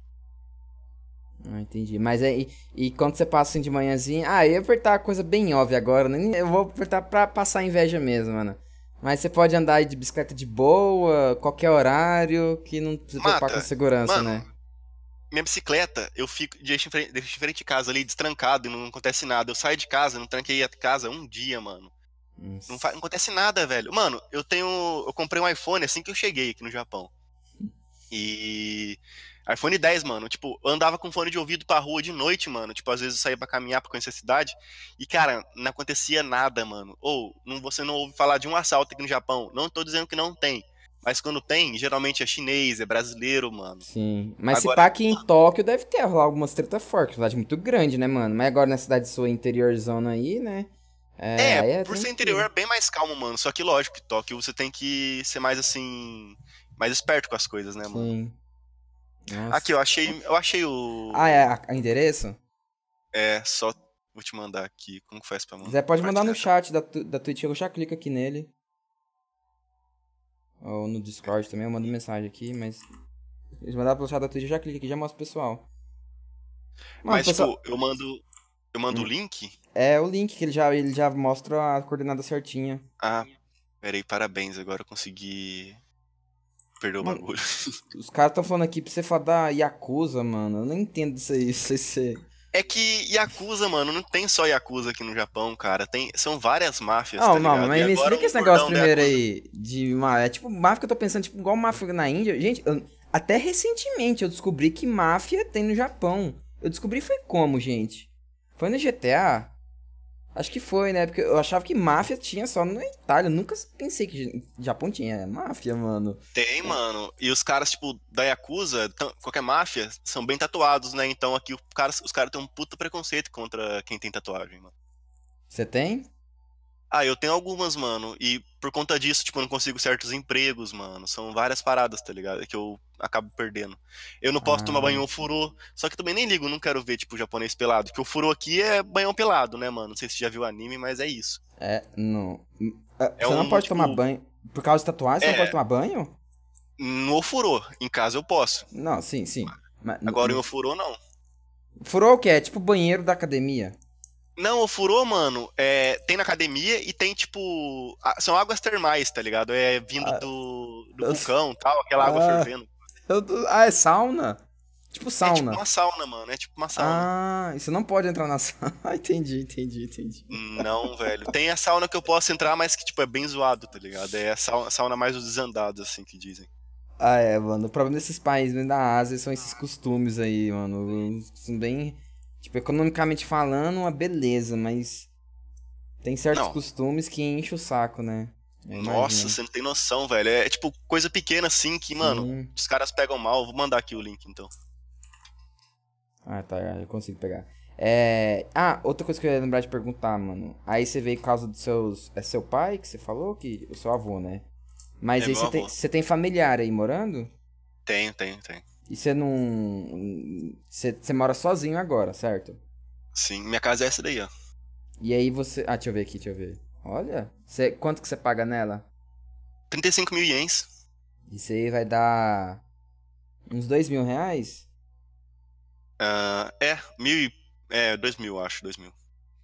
Ah, entendi. Mas aí, e, e quando você passa assim de manhãzinha. Ah, eu ia apertar uma coisa bem óbvia agora, né? Eu vou apertar pra passar inveja mesmo, mano. Mas você pode andar de bicicleta de boa, qualquer horário, que não precisa preocupar com segurança, mano, né? Minha bicicleta, eu fico deixo em, frente, deixo em frente de casa ali, destrancado, e não acontece nada. Eu saio de casa, não tranquei a casa um dia, mano. Não, não, acontece nada, velho. Mano, eu tenho. Eu comprei um iPhone assim que eu cheguei aqui no Japão. E iPhone 10, mano. Tipo, eu andava com fone de ouvido pra rua de noite, mano. Tipo, às vezes eu saía pra caminhar pra conhecer a cidade. E, cara, não acontecia nada, mano. Ou, não, você não ouve falar de um assalto aqui no Japão. Não tô dizendo que não tem. Mas quando tem, geralmente é chinês, é brasileiro, mano. Sim. Mas agora... se pá aqui em Tóquio deve ter rolar algumas treta fortes. Cidade muito grande, né, mano? Mas agora na cidade sua interiorzona aí, né? É, é, é por ser interior é bem mais calmo, mano. Só que lógico, Tóquio você tem que ser mais assim. Mais esperto com as coisas, né, mano? Sim. Nossa. Aqui, eu achei, eu achei o. Ah, é a, a endereço? É, só vou te mandar aqui. Como que faz pra mandar? Zé, pode mandar no chat da, da Twitch, eu já clico aqui nele. Ou no Discord também, eu mando mensagem aqui, mas. Eles mandaram pelo chat da Twitch, eu já clico aqui, já mostro pro pessoal. Mano, mas, pessoal... tipo, eu mando. Eu mando o link? É, o link que ele já, ele já mostra a coordenada certinha. Ah, peraí, parabéns, agora eu consegui Perdeu o bagulho. [laughs] Os caras estão falando aqui pra você falar da Yakuza, mano. Eu não entendo isso aí. [laughs] Isso aí. É que Yakuza, mano, não tem só Yakuza aqui no Japão, cara. Tem, são várias máfias, não, tá não, mas me explica esse negócio primeiro aí. De uma, é tipo máfia que eu tô pensando, tipo, igual máfia na Índia. Gente, eu, até recentemente eu descobri que máfia tem no Japão. Eu descobri foi como, gente? Foi no GTA? Acho que foi, né? Porque eu achava que máfia tinha só na Itália. Eu nunca pensei que Japão tinha máfia, mano. Tem, mano. E os caras, tipo, da Yakuza, qualquer máfia, são bem tatuados, né? Então aqui os caras, os caras têm um puta preconceito contra quem tem tatuagem, mano. Você tem? Ah, eu tenho algumas, mano. E por conta disso, tipo, eu não consigo certos empregos, mano. São várias paradas, tá ligado? Que eu acabo perdendo. Eu não posso ah. tomar banho furô. Só que também nem ligo, não quero ver, tipo, japonês pelado. Que o furô aqui é banhão pelado, né, mano? Não sei se você já viu anime, mas é isso. É, não. É, você um, não pode tipo... tomar banho. Por causa de tatuagem, é... você não é. pode tomar banho? No furô. Em casa eu posso. Não, sim, sim. Mas, Agora no... em furô, não. Furô o quê? É tipo banheiro da academia. Não, o furô, mano, é, tem na academia e tem, tipo. São águas termais, tá ligado? É vindo ah, do, do vulcão e tal, aquela água ah, fervendo. Eu, ah, é sauna? Tipo sauna. É tipo uma sauna, mano. É tipo uma sauna. Ah, e você não pode entrar na [laughs] sauna. entendi, entendi, entendi. Não, velho. Tem a sauna que eu posso entrar, mas que, tipo, é bem zoado, tá ligado? É a sauna, a sauna mais dos desandados, assim, que dizem. Ah, é, mano. O problema desses países da Ásia são esses costumes aí, mano. São bem. Tipo, economicamente falando, uma beleza, mas. Tem certos Não. costumes que enchem o saco, né? Eu Nossa, imagino. você não tem noção, velho. É, tipo coisa pequena assim que, mano, Sim. os caras pegam mal. Vou mandar aqui o link então. Ah, tá, eu consigo pegar. É... Ah, outra coisa que eu ia lembrar de perguntar, mano. Aí você veio por causa dos seus. É seu pai que você falou? que O seu avô, né? Mas É aí você tem, você tem familiar aí morando? Tenho, tenho, tenho. E você não. Você, você mora sozinho agora, certo? Sim, minha casa é essa daí, ó. E aí você. Ah, deixa eu ver aqui, deixa eu ver. Olha. Você... Quanto que você paga nela? 35 mil ienes. Isso aí vai dar. Uns dois mil reais? Ah, é, mil e. É, dois mil, acho, dois mil.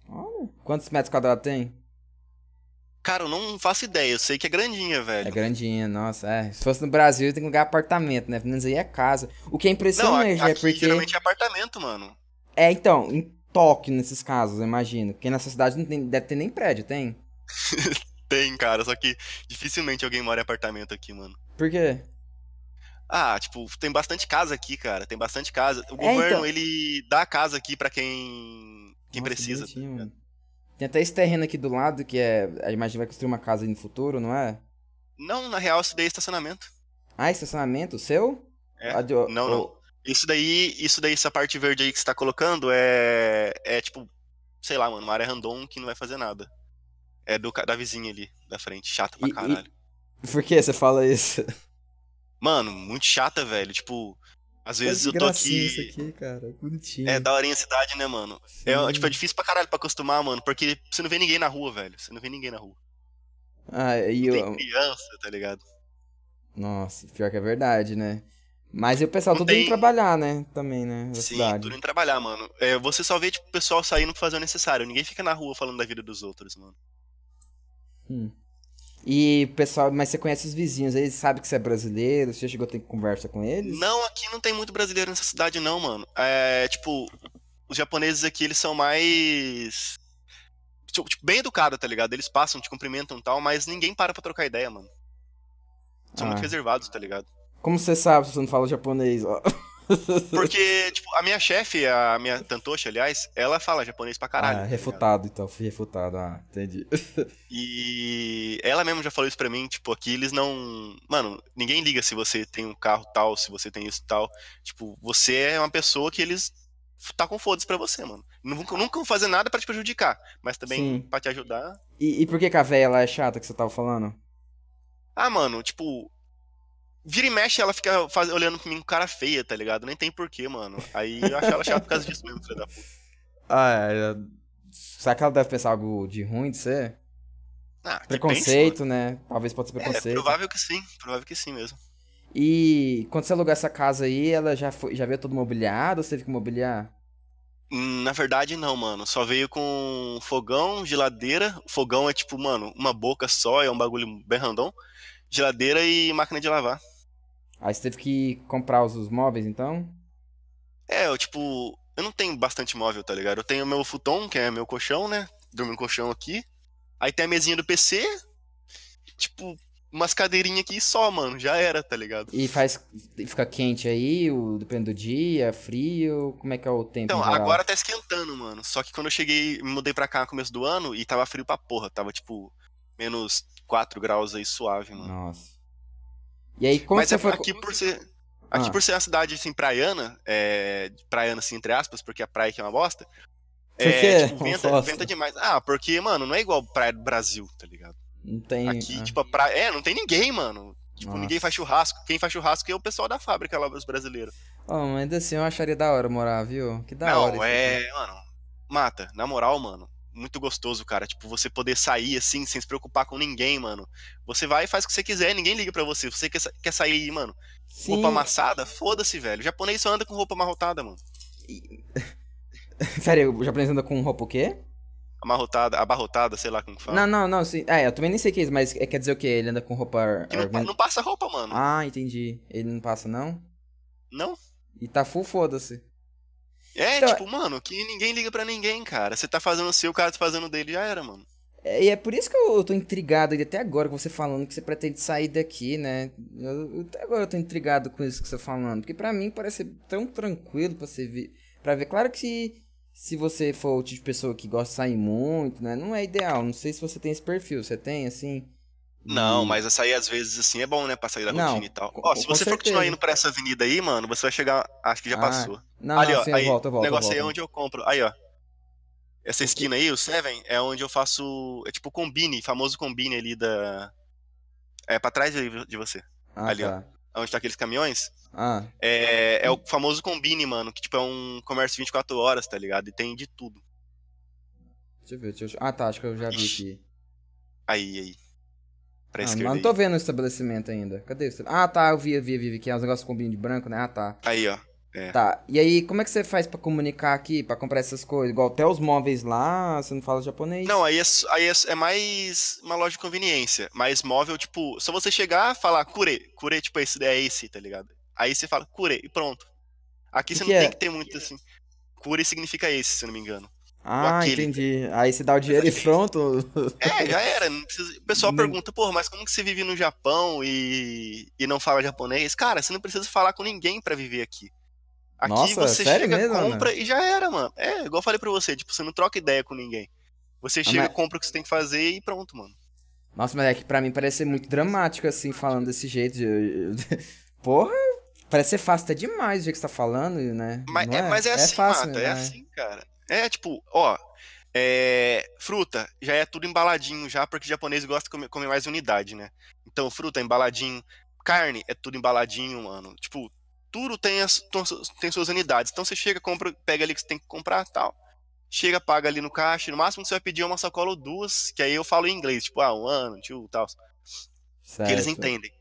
Olha. Quantos metros quadrados tem? Cara, eu não faço ideia, eu sei que é grandinha, É velho. grandinha, nossa. É. Se fosse no Brasil, tem que lugar apartamento, né? Pelo menos aí é casa. O que é Não, impressionante aqui é porque. geralmente é apartamento, mano. É, então, em Tóquio, nesses casos, eu imagino. Porque nessa cidade não tem, deve ter nem prédio, tem? [laughs] Tem, cara, só que dificilmente alguém mora em apartamento aqui, mano. Por quê? Ah, tipo, tem bastante casa aqui, cara. Tem bastante casa. O É, governo, então. ele dá casa aqui pra quem, quem Nossa, precisa. bonitinho, tá mano. Tem até esse terreno aqui do lado que é. A imagem vai construir uma casa aí no futuro, não é? Não, na real, isso daí é estacionamento. Ah, estacionamento? seu? É. Ah, de- Não, não. Isso daí, isso daí, essa parte verde aí que você tá colocando é. É tipo, sei lá, mano, uma área random que não vai fazer nada. É do, da vizinha ali, da frente. Chata pra E- e- caralho. Por que você fala isso? Mano, muito chata, velho. Tipo, às vezes eu tô aqui. isso aqui, cara. Bonitinho. É daorinha a cidade, né, mano? É, tipo, é difícil pra caralho pra acostumar, mano, porque você não vê ninguém na rua, velho. Você não vê ninguém na rua. Ah, e Tem eu... criança, tá ligado? Nossa, pior que é verdade, né? Mas e o pessoal Não todo indo tem- trabalhar, né? Também, né? Na Sim, cidade. tudo em trabalhar, mano. É, você só vê, tipo, o pessoal saindo pra fazer o necessário. Ninguém fica na rua falando da vida dos outros, mano. Hum. E pessoal, mas você conhece os vizinhos, eles sabem que você é brasileiro, você já chegou a ter conversa com eles? Não, aqui não tem muito brasileiro nessa cidade, não, mano. É, tipo, os japoneses aqui, eles são mais. Tipo, tipo, bem educados, tá ligado? Eles passam, te cumprimentam e tal, mas ninguém para pra trocar ideia, mano. São Ah. muito reservados, tá ligado? Como você sabe se você não fala japonês? ó? [laughs] Porque, tipo, a minha chefe, a minha Tantoshi, aliás, ela fala japonês pra caralho. ah, tá refutado então, fui refutado. Ah, entendi. [laughs] E ela mesmo já falou isso pra mim, tipo, aqui eles não. Mano, ninguém liga se você tem um carro tal, se você tem isso tal. Tipo, você é uma pessoa que eles tá com foda-se pra você, mano. Nunca, nunca vão fazer nada pra te prejudicar, mas também Sim. pra te ajudar. E, e por que que a véia lá é chata que você tava falando? Ah, mano, tipo. Vira e mexe, ela fica faz- olhando pra mim com cara feia, tá ligado? Nem tem porquê, mano. Aí eu acho ela chata por causa disso mesmo, filha da puta. Ah, é... Será que ela deve pensar algo de ruim de você? Ah, Preconceito, né? Talvez pode ser pense. É preconceito. provável que sim, provável que sim mesmo. E quando você alugou essa casa aí, ela já, foi, já veio todo mobiliado ou você teve que mobiliar? Na verdade, não, mano. Só veio com fogão, geladeira. O fogão é tipo, mano, uma boca só, é um bagulho bem random. Geladeira e máquina de lavar. Aí você teve que comprar os, os móveis, então? É, eu, tipo, eu não tenho bastante móvel, tá ligado? Eu tenho meu futon, que é meu colchão, né? Durmo no colchão aqui. Aí tem a mesinha do PC. Tipo, umas cadeirinhas aqui só, mano. Já era, tá ligado? E faz. Fica quente aí, o, depende do dia, frio, como é que é o tempo Então, agora tá esquentando, mano. Só que quando eu cheguei, me mudei pra cá no começo do ano e tava frio pra porra. Tava, tipo, menos 4 graus aí, suave, mano. Nossa. E aí, como Mas você é foi... aqui por ser. Aqui Ah. por ser uma cidade assim, praiana, é, praiana assim, entre aspas, porque a praia aqui é uma bosta. Por é, tipo, venta, venta demais. Ah, porque, mano, não é igual praia do Brasil, tá ligado? Não tem... Aqui, ah, tipo, a praia. É, não tem ninguém, mano. Tipo, Nossa. ninguém faz churrasco. Quem faz churrasco é o pessoal da fábrica lá, os brasileiros. Oh, mas ainda assim eu acharia da hora morar, viu? Que da hora não, é. Mano, mata. Na moral, mano. Muito gostoso, cara. Tipo, você poder sair assim, sem se preocupar com ninguém, mano. Você vai e faz o que você quiser, ninguém liga pra você. Você quer, quer sair, mano, Sim, roupa amassada? Foda-se, velho. O japonês só anda com roupa amarrotada, mano. [laughs] Pera aí, o japonês anda com roupa o quê? Amarrotada, abarrotada, sei lá como que fala. Não, não, não, sim. É, eu também nem sei o que é isso, mas é- quer dizer o quê? Ele anda com roupa... Que não, não passa roupa, mano. Ah, entendi. Ele não passa, não? Não? E tá full, foda-se. É, Então- tipo, mano, que ninguém liga pra ninguém, cara. Você tá fazendo o seu, o cara tá fazendo o dele, já era, mano. É, e é por isso que eu, eu tô intrigado até agora com você falando que você pretende sair daqui, né? Eu, até agora eu tô intrigado com isso que você tá falando. Porque pra mim parece tão tranquilo pra você ver. Pra ver. Claro que se, você for o tipo de pessoa que gosta de sair muito, né? Não é ideal. Não sei se você tem esse perfil. Você tem, assim? Não, mas sair às vezes assim é bom, né? Pra sair da não, rotina e tal. Ó, se você for continuar indo pra essa avenida aí, mano, você vai chegar. Acho que já ah, passou. Não, Ali, não, ó, sim, aí, volto, volto, o negócio volto. aí é onde eu compro. Aí, ó. Essa esquina aí, o Seven, é onde eu faço. É tipo combine, famoso combine ali da. É pra trás de você. Ah, ali, tá. ó. Onde tá aqueles caminhões. Ah. É, é o famoso combine, mano, que tipo é um comércio 24 horas, tá ligado? E tem de tudo. Deixa eu ver, deixa eu... Ah, tá, acho que eu já vi aqui. Aí, aí. Pra ah, mas não tô vendo o estabelecimento ainda. Cadê o Ah, tá, eu vi, vi, vi, vi, que é uns negócios com de branco, né? Ah, tá. Aí, ó. É. Tá, e aí, como é que você faz para comunicar aqui, para comprar essas coisas? Igual até os móveis lá, você não fala japonês? Não, aí é, aí é, é, mais uma loja de conveniência. Mais móvel, tipo, só você chegar falar cure. Cure, tipo, esse é esse, tá ligado? Aí você fala cure e pronto. Aqui que você que não é? tem que ter muito assim. Cure significa esse, se não me engano. Ah, entendi. Aí você dá o dinheiro e pronto. É, já era. Precisa... O pessoal não... pergunta, pô, mas como que você vive no Japão e... e não fala japonês? Cara, você não precisa falar com ninguém para viver aqui. Aqui Nossa, você chega, mesmo, compra Ana? e já era, mano. É, igual eu falei pra você, tipo, você não troca ideia com ninguém. Você ah, chega, mas... compra o que você tem que fazer e pronto, mano. Nossa, mas é que pra mim parece ser muito dramático, assim, falando desse jeito. De... [laughs] Porra, parece ser fácil até demais o jeito que você tá falando, né? Mas é, é, mas é, é assim, fácil, Mata, é né? assim, cara. É tipo, ó, é, fruta já é tudo embaladinho já, porque o japonês gosta de comer, comer mais unidade, né? Então, fruta é embaladinho. Carne é tudo embaladinho, mano. Tipo, tudo tem, as, tem suas unidades. Então você chega, compra, pega ali que você tem que comprar tal. Chega, paga ali no caixa. No máximo você vai pedir uma sacola ou duas, que aí eu falo em inglês, tipo, ah, um ano, tio, tal. Certo. Que eles entendem.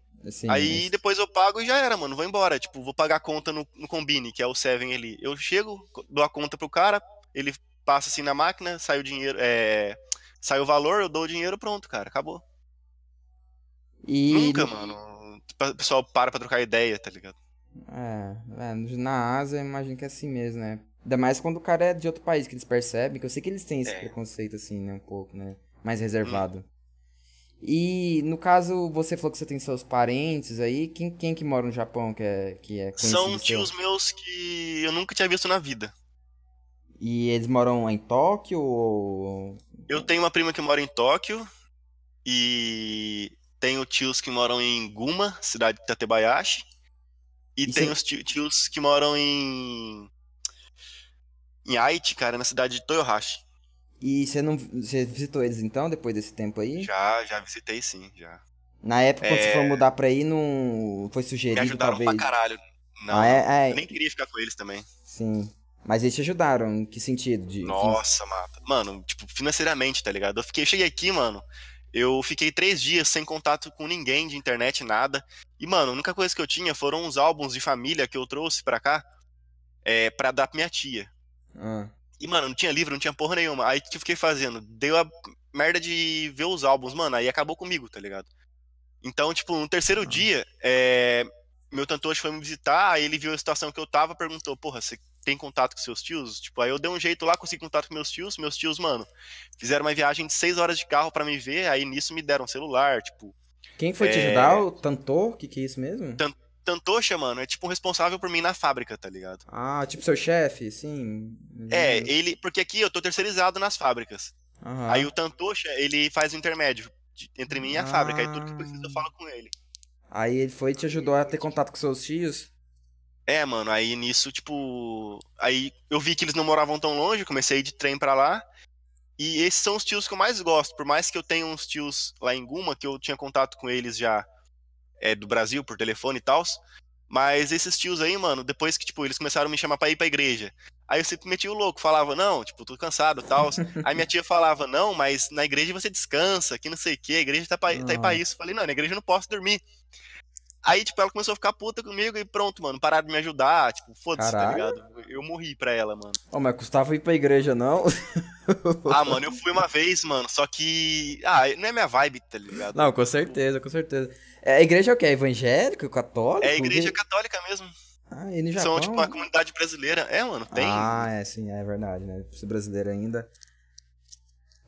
Aí mas... depois eu pago e já era, mano. Vou embora. Tipo, vou pagar a conta no, no Combine, que é o Seven ali. Eu chego, dou a conta pro cara, ele passa assim na máquina, sai o dinheiro, é, sai o valor, eu dou o dinheiro, pronto, cara, acabou. E Nunca, mano. O pessoal para pra trocar ideia, tá ligado? É, é, na Ásia eu imagino que é assim mesmo, né? Ainda mais quando o cara é de outro país, que eles percebem, que eu sei que eles têm esse é. preconceito assim, né, um pouco, né? Mais reservado. Hum. E no caso, você falou que você tem seus parentes aí, quem, quem que mora no Japão que é, que é São tios seu? meus que eu nunca tinha visto na vida. E eles moram em Tóquio ou... Eu tenho uma prima que mora em Tóquio e tenho tios que moram em Guma, cidade de Tatebayashi. E, e tem os tios que moram em. Em Aichi, cara, na cidade de Toyohashi. E você não. Você visitou eles então, depois desse tempo aí? Já, já visitei sim, já. Na época, quando é... você foi mudar pra aí, não foi sugerido. Me ajudaram talvez... pra caralho. Não, ah, é, é... eu nem queria ficar com eles também. Sim. Mas eles te ajudaram, em que sentido? De... Nossa, mata. Mano, tipo, financeiramente, tá ligado? Eu fiquei, eu cheguei aqui, mano. Eu fiquei três dias sem contato com ninguém de internet, nada. E, mano, a única coisa que eu tinha foram uns álbuns de família que eu trouxe pra cá é, pra dar pra minha tia. Ah. E, mano, não tinha livro, não tinha porra nenhuma. Aí o que eu fiquei fazendo? Deu a merda de ver os álbuns, mano, aí acabou comigo, tá ligado? Então, tipo, no terceiro ah. dia, é, meu tantoche foi me visitar, aí ele viu a situação que eu tava, perguntou, porra, você tem contato com seus tios? Tipo, aí eu dei um jeito lá, consegui contato com meus tios. Meus tios, mano, fizeram uma viagem de seis horas de carro para me ver. Aí nisso me deram um celular, tipo. Quem foi é... te ajudar? O Tantor? O que, que é isso mesmo? Tan Tantocha, mano, é tipo um responsável por mim na fábrica, tá ligado? Ah, tipo seu chefe, sim. É, ele. Porque aqui eu tô terceirizado nas fábricas. Uhum. Aí o Tantocha, ele faz o intermédio entre mim e a ah. fábrica. Aí tudo que precisa eu falo com ele. Aí ele foi e te ajudou a ter contato com seus tios? É, mano, aí nisso, tipo. Aí eu vi que eles não moravam tão longe, comecei a ir de trem pra lá. E esses são os tios que eu mais gosto. Por mais que eu tenha uns tios lá em Guma, que eu tinha contato com eles já é, do Brasil, por telefone e tal. Mas esses tios aí, mano, depois que, tipo, eles começaram a me chamar pra ir pra igreja. Aí eu sempre meti o louco, falava, não, tipo, tô cansado e tal. [laughs] aí minha tia falava, não, mas na igreja você descansa, que não sei o que, a igreja tá, pra, tá aí pra isso. Eu falei, não, na igreja eu não posso dormir. Aí, tipo, ela começou a ficar puta comigo e pronto, mano, pararam de me ajudar. Tipo, foda-se, tá ligado? Eu morri pra ela, mano. Ô, oh, mas custava ir pra igreja, não? ah, mano, eu fui uma vez, mano, só que. Ah, não é minha vibe, tá ligado? Não, com certeza, com certeza. É, a igreja é o quê? Evangélico, católico? É a igreja católica mesmo. Ah, e no Japão? São, tipo, uma comunidade brasileira. É, mano, tem. Ah, é, sim, é verdade, né? Ser brasileiro ainda.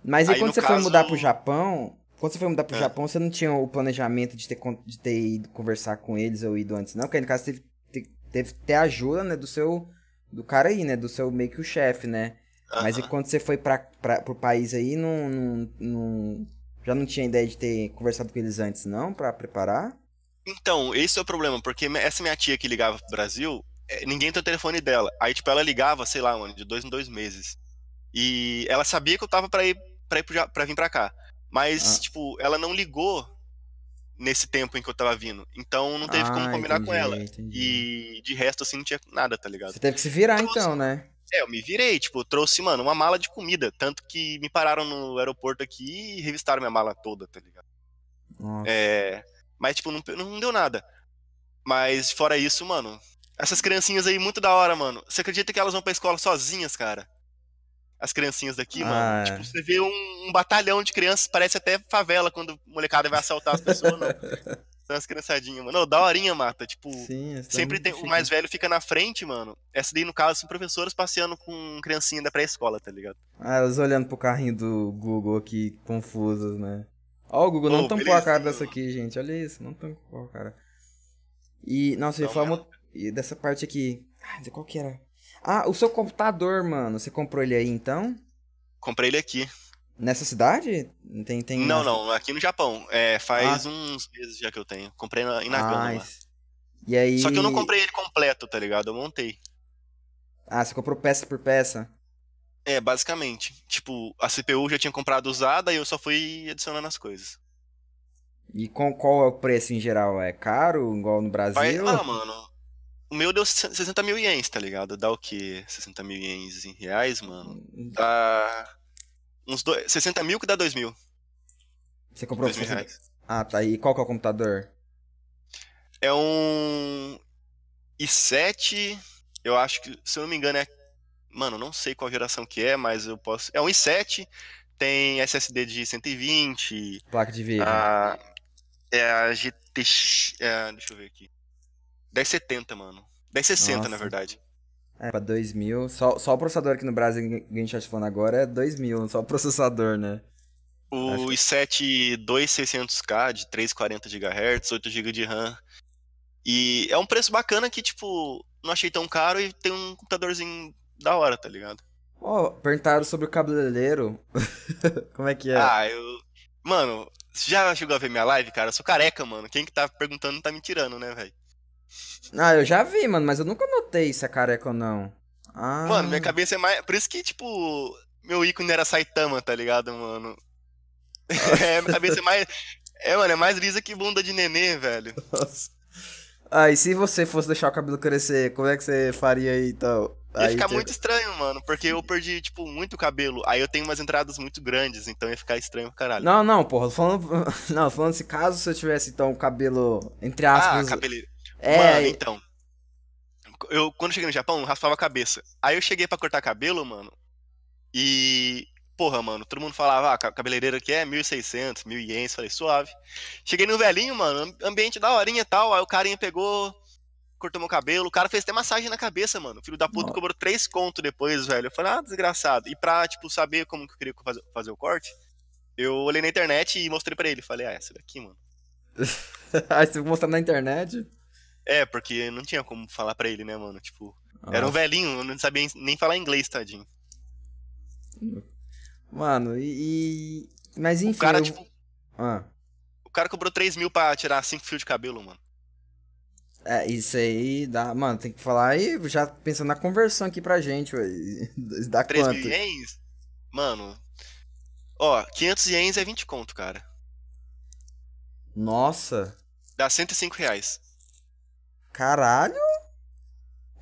Mas e Aí, quando você foi caso- mudar pro Japão? Quando você foi mudar pro É. Japão, você não tinha o planejamento de ter, de ter ido conversar com eles ou ido antes, não? Porque aí, no caso, teve, te- teve ter ajuda, né, do seu. Do cara aí, né? Do seu meio que o chefe, né? Mas e quando você foi pra, pra, pro país aí, não, não, não- Já não tinha ideia de ter conversado com eles antes, não? Pra preparar? Então, esse é o problema, porque essa minha tia que ligava pro Brasil, é, ninguém tem o telefone dela. Aí, tipo, ela ligava, sei lá, mano, de dois em dois meses. E ela sabia que eu tava pra ir pra, ir pro pra vir pra cá. Mas, Ah. tipo, ela não ligou nesse tempo em que eu tava vindo. Então não teve como Ah, combinar com entendi, ela. entendi. E de resto, assim, não tinha nada, tá ligado? Você teve que se virar Trouxe- então, né? É, eu me virei, tipo, eu trouxe, mano, uma mala de comida. Tanto que me pararam no aeroporto aqui e revistaram minha mala toda, tá ligado? Nossa. É, mas, tipo, não, não deu nada. Mas, fora isso, mano, essas criancinhas aí, muito da hora, mano. Você acredita que elas vão pra escola sozinhas, cara? As criancinhas daqui, Ah, mano. é. Tipo, você vê um, um batalhão de crianças, parece até favela quando a molecada vai assaltar as pessoas, não. [laughs] São as criançadinhas, mano. Ô, daorinha, mata. Tipo, Sim, essa sempre é tem. O mais velho fica na frente, mano. Essa daí, no caso, são professoras passeando com criancinha da pré-escola, tá ligado? Ah, elas olhando pro carrinho do Google aqui, confusas, né? Ó, o Google não Ô, tampou a cara dessa aqui, gente. Olha isso, não tampou a cara. E, nossa, eu Não, falar não. uma- e dessa parte aqui. Ah, qual que era? Ah, o seu computador, mano. Você comprou ele aí então? Comprei ele aqui. Nessa cidade? Tem, tem Não, não, aqui no Japão. É, faz uns meses já que eu tenho. Comprei na, em Nagano Ah, lá. E aí. Só que eu não comprei ele completo, tá ligado? Eu montei. Ah, você comprou peça por peça? É, basicamente. Tipo, a CPU já tinha comprado usada e eu só fui adicionando as coisas. E com, qual é o preço em geral? É caro, igual no Brasil? Vai, ah, mano. O meu deu 60 mil ienes, tá ligado? Dá o quê? 60 mil ienes em reais, mano? Dá. Uns dois, 60 mil que dá 2 mil. Você comprou 2 mil 60... reais. Ah, tá. E qual que é o computador? É um. i7. Eu acho que, se eu não me engano, é. Mano, não sei qual geração que é, mas eu posso. É um i7. Tem SSD de 120. Placa de vídeo. A, é a GTX. É, deixa eu ver aqui. 1070, mano. 1060, na Nossa. verdade. É, pra 2 mil. Só, só o processador aqui no Brasil que a gente tá falando agora é 2 mil, só o processador, né? O i7 2600K de 340 GHz, 8 GB de RAM. E é um preço bacana que, tipo, não achei tão caro e tem um computadorzinho da hora, tá ligado? Ó, perguntaram sobre o cabeleireiro. [laughs] Como é que é? Ah, eu. Mano, você já chegou a ver minha live, cara? Eu sou careca, mano. Quem que tá perguntando tá me tirando, né, velho? Ah, eu já vi, mano, mas eu nunca notei se é careca ou não. Ah, Mano, minha cabeça é mais. Por isso que, tipo, meu ícone era Saitama, tá ligado, mano? [laughs] é, minha cabeça é mais. É, mano, é mais lisa que bunda de nenê, velho. Nossa. Ah, e se você fosse deixar o cabelo crescer, como é que você faria aí, então? Ia Aí ficar tem- muito estranho, mano, porque eu perdi, tipo, muito cabelo. Aí eu tenho umas entradas muito grandes, então ia ficar estranho pra caralho. Não, não, porra, falando... [laughs] Não, falando se caso você tivesse, então, o cabelo, entre ah, aspas... É, Mano, então. Eu, quando cheguei no Japão, eu raspava a cabeça. Aí eu cheguei pra cortar cabelo, mano. E. Porra, mano, todo mundo falava, ah, ca- cabeleireiro aqui é 1.600, 1.000 ienes. Falei, suave. Cheguei no velhinho, mano, am- ambiente da horinha e tal. Aí o carinha pegou, cortou meu cabelo. O cara fez até massagem na cabeça, mano. O filho da puta Nossa. cobrou três conto depois, velho. Eu falei, ah, desgraçado. E pra, tipo, saber como que eu queria fazer, fazer o corte, eu olhei na internet e mostrei pra ele. Falei, ah, essa daqui, mano. [laughs] Aí você mostrar na internet... É, porque não tinha como falar pra ele, né, mano? Tipo, Era um Nossa. velhinho, eu não sabia nem falar inglês, tadinho. Mano, e... Mas enfim, O cara, eu- tipo, Ah. o cara cobrou 3 mil pra tirar 5 fios de cabelo, mano. É, isso aí dá. Mano, tem que falar aí, já pensando na conversão aqui pra gente, ué. Isso [laughs] Dá 3 quanto? mil ienes? Mano. Ó, 500 ienes é 20 conto, cara. Nossa, Dá 105 reais. Caralho!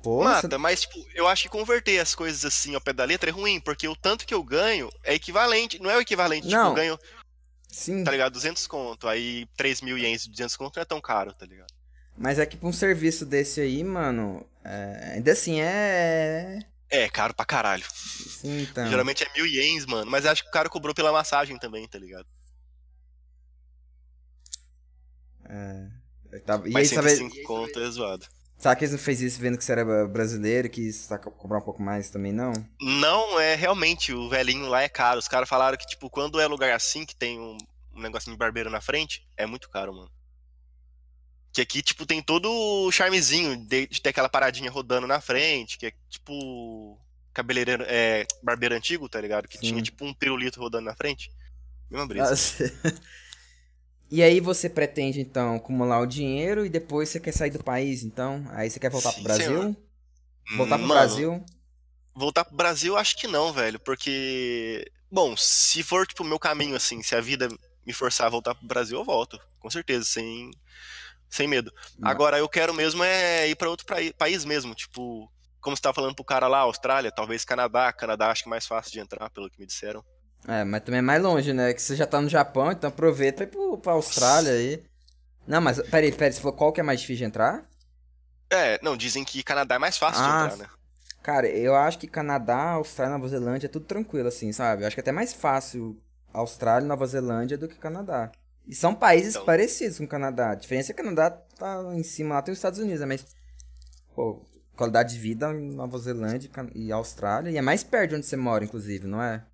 Pô, Mata, você- mas, tipo, eu acho que converter as coisas assim ao pé da letra é ruim, porque o tanto que eu ganho é equivalente. Não é o equivalente, tipo, Não. eu ganho, sim, tá ligado? 200 conto. Aí 3 mil ienes de 200 conto não é tão caro, tá ligado? mas é que pra um serviço desse aí, mano, é, ainda assim é. É, caro pra caralho. Sim, então. Geralmente é mil ienes, mano. Mas acho que o cara cobrou pela massagem também, tá ligado? É, tá- E aí, Mas sabe, 105 conto é zoado. Será que eles não fez isso vendo que você era brasileiro e quis cobrar um pouco mais também, não? Não, é realmente, o velhinho lá é caro. Os caras falaram que, tipo, quando é lugar assim, que tem um, um negocinho de barbeiro na frente, é muito caro, mano. Que aqui, tipo, tem todo o charmezinho de, de ter aquela paradinha rodando na frente, que é tipo cabeleireiro, é, barbeiro antigo, tá ligado? Que Sim. tinha tipo um pirulito rodando na frente. Mesma brisa. Ah, [laughs] e aí você pretende, então, acumular o dinheiro e depois você quer sair do país, então? Aí você quer voltar Sim, pro Brasil? Senhor. Voltar pro Mano, Brasil? Voltar pro Brasil, acho que não, velho, porque... Bom, se for, tipo, o meu caminho, assim, se a vida me forçar a voltar pro Brasil, eu volto, com certeza, sem, sem medo. Não. Agora, eu quero mesmo é ir para outro país mesmo, tipo, como você tava falando pro cara lá, Austrália, talvez Canadá, Canadá acho que é mais fácil de entrar, pelo que me disseram. É, mas também é mais longe, né? Que você já tá no Japão, então aproveita e ir pro, pra Austrália aí. Não, mas peraí, peraí, você falou qual que é mais difícil de entrar? É, não, dizem que Canadá é mais fácil ah, de entrar, né? Cara, eu acho que Canadá, Austrália, Nova Zelândia é tudo tranquilo, assim, sabe? Eu acho que é até mais fácil Austrália e Nova Zelândia do que Canadá. E são países então... parecidos com o Canadá. A diferença é que o Canadá tá em cima, lá tem os Estados Unidos, né? Mas, pô, qualidade de vida em Nova Zelândia e Austrália. E é mais perto de onde você mora, inclusive, não é?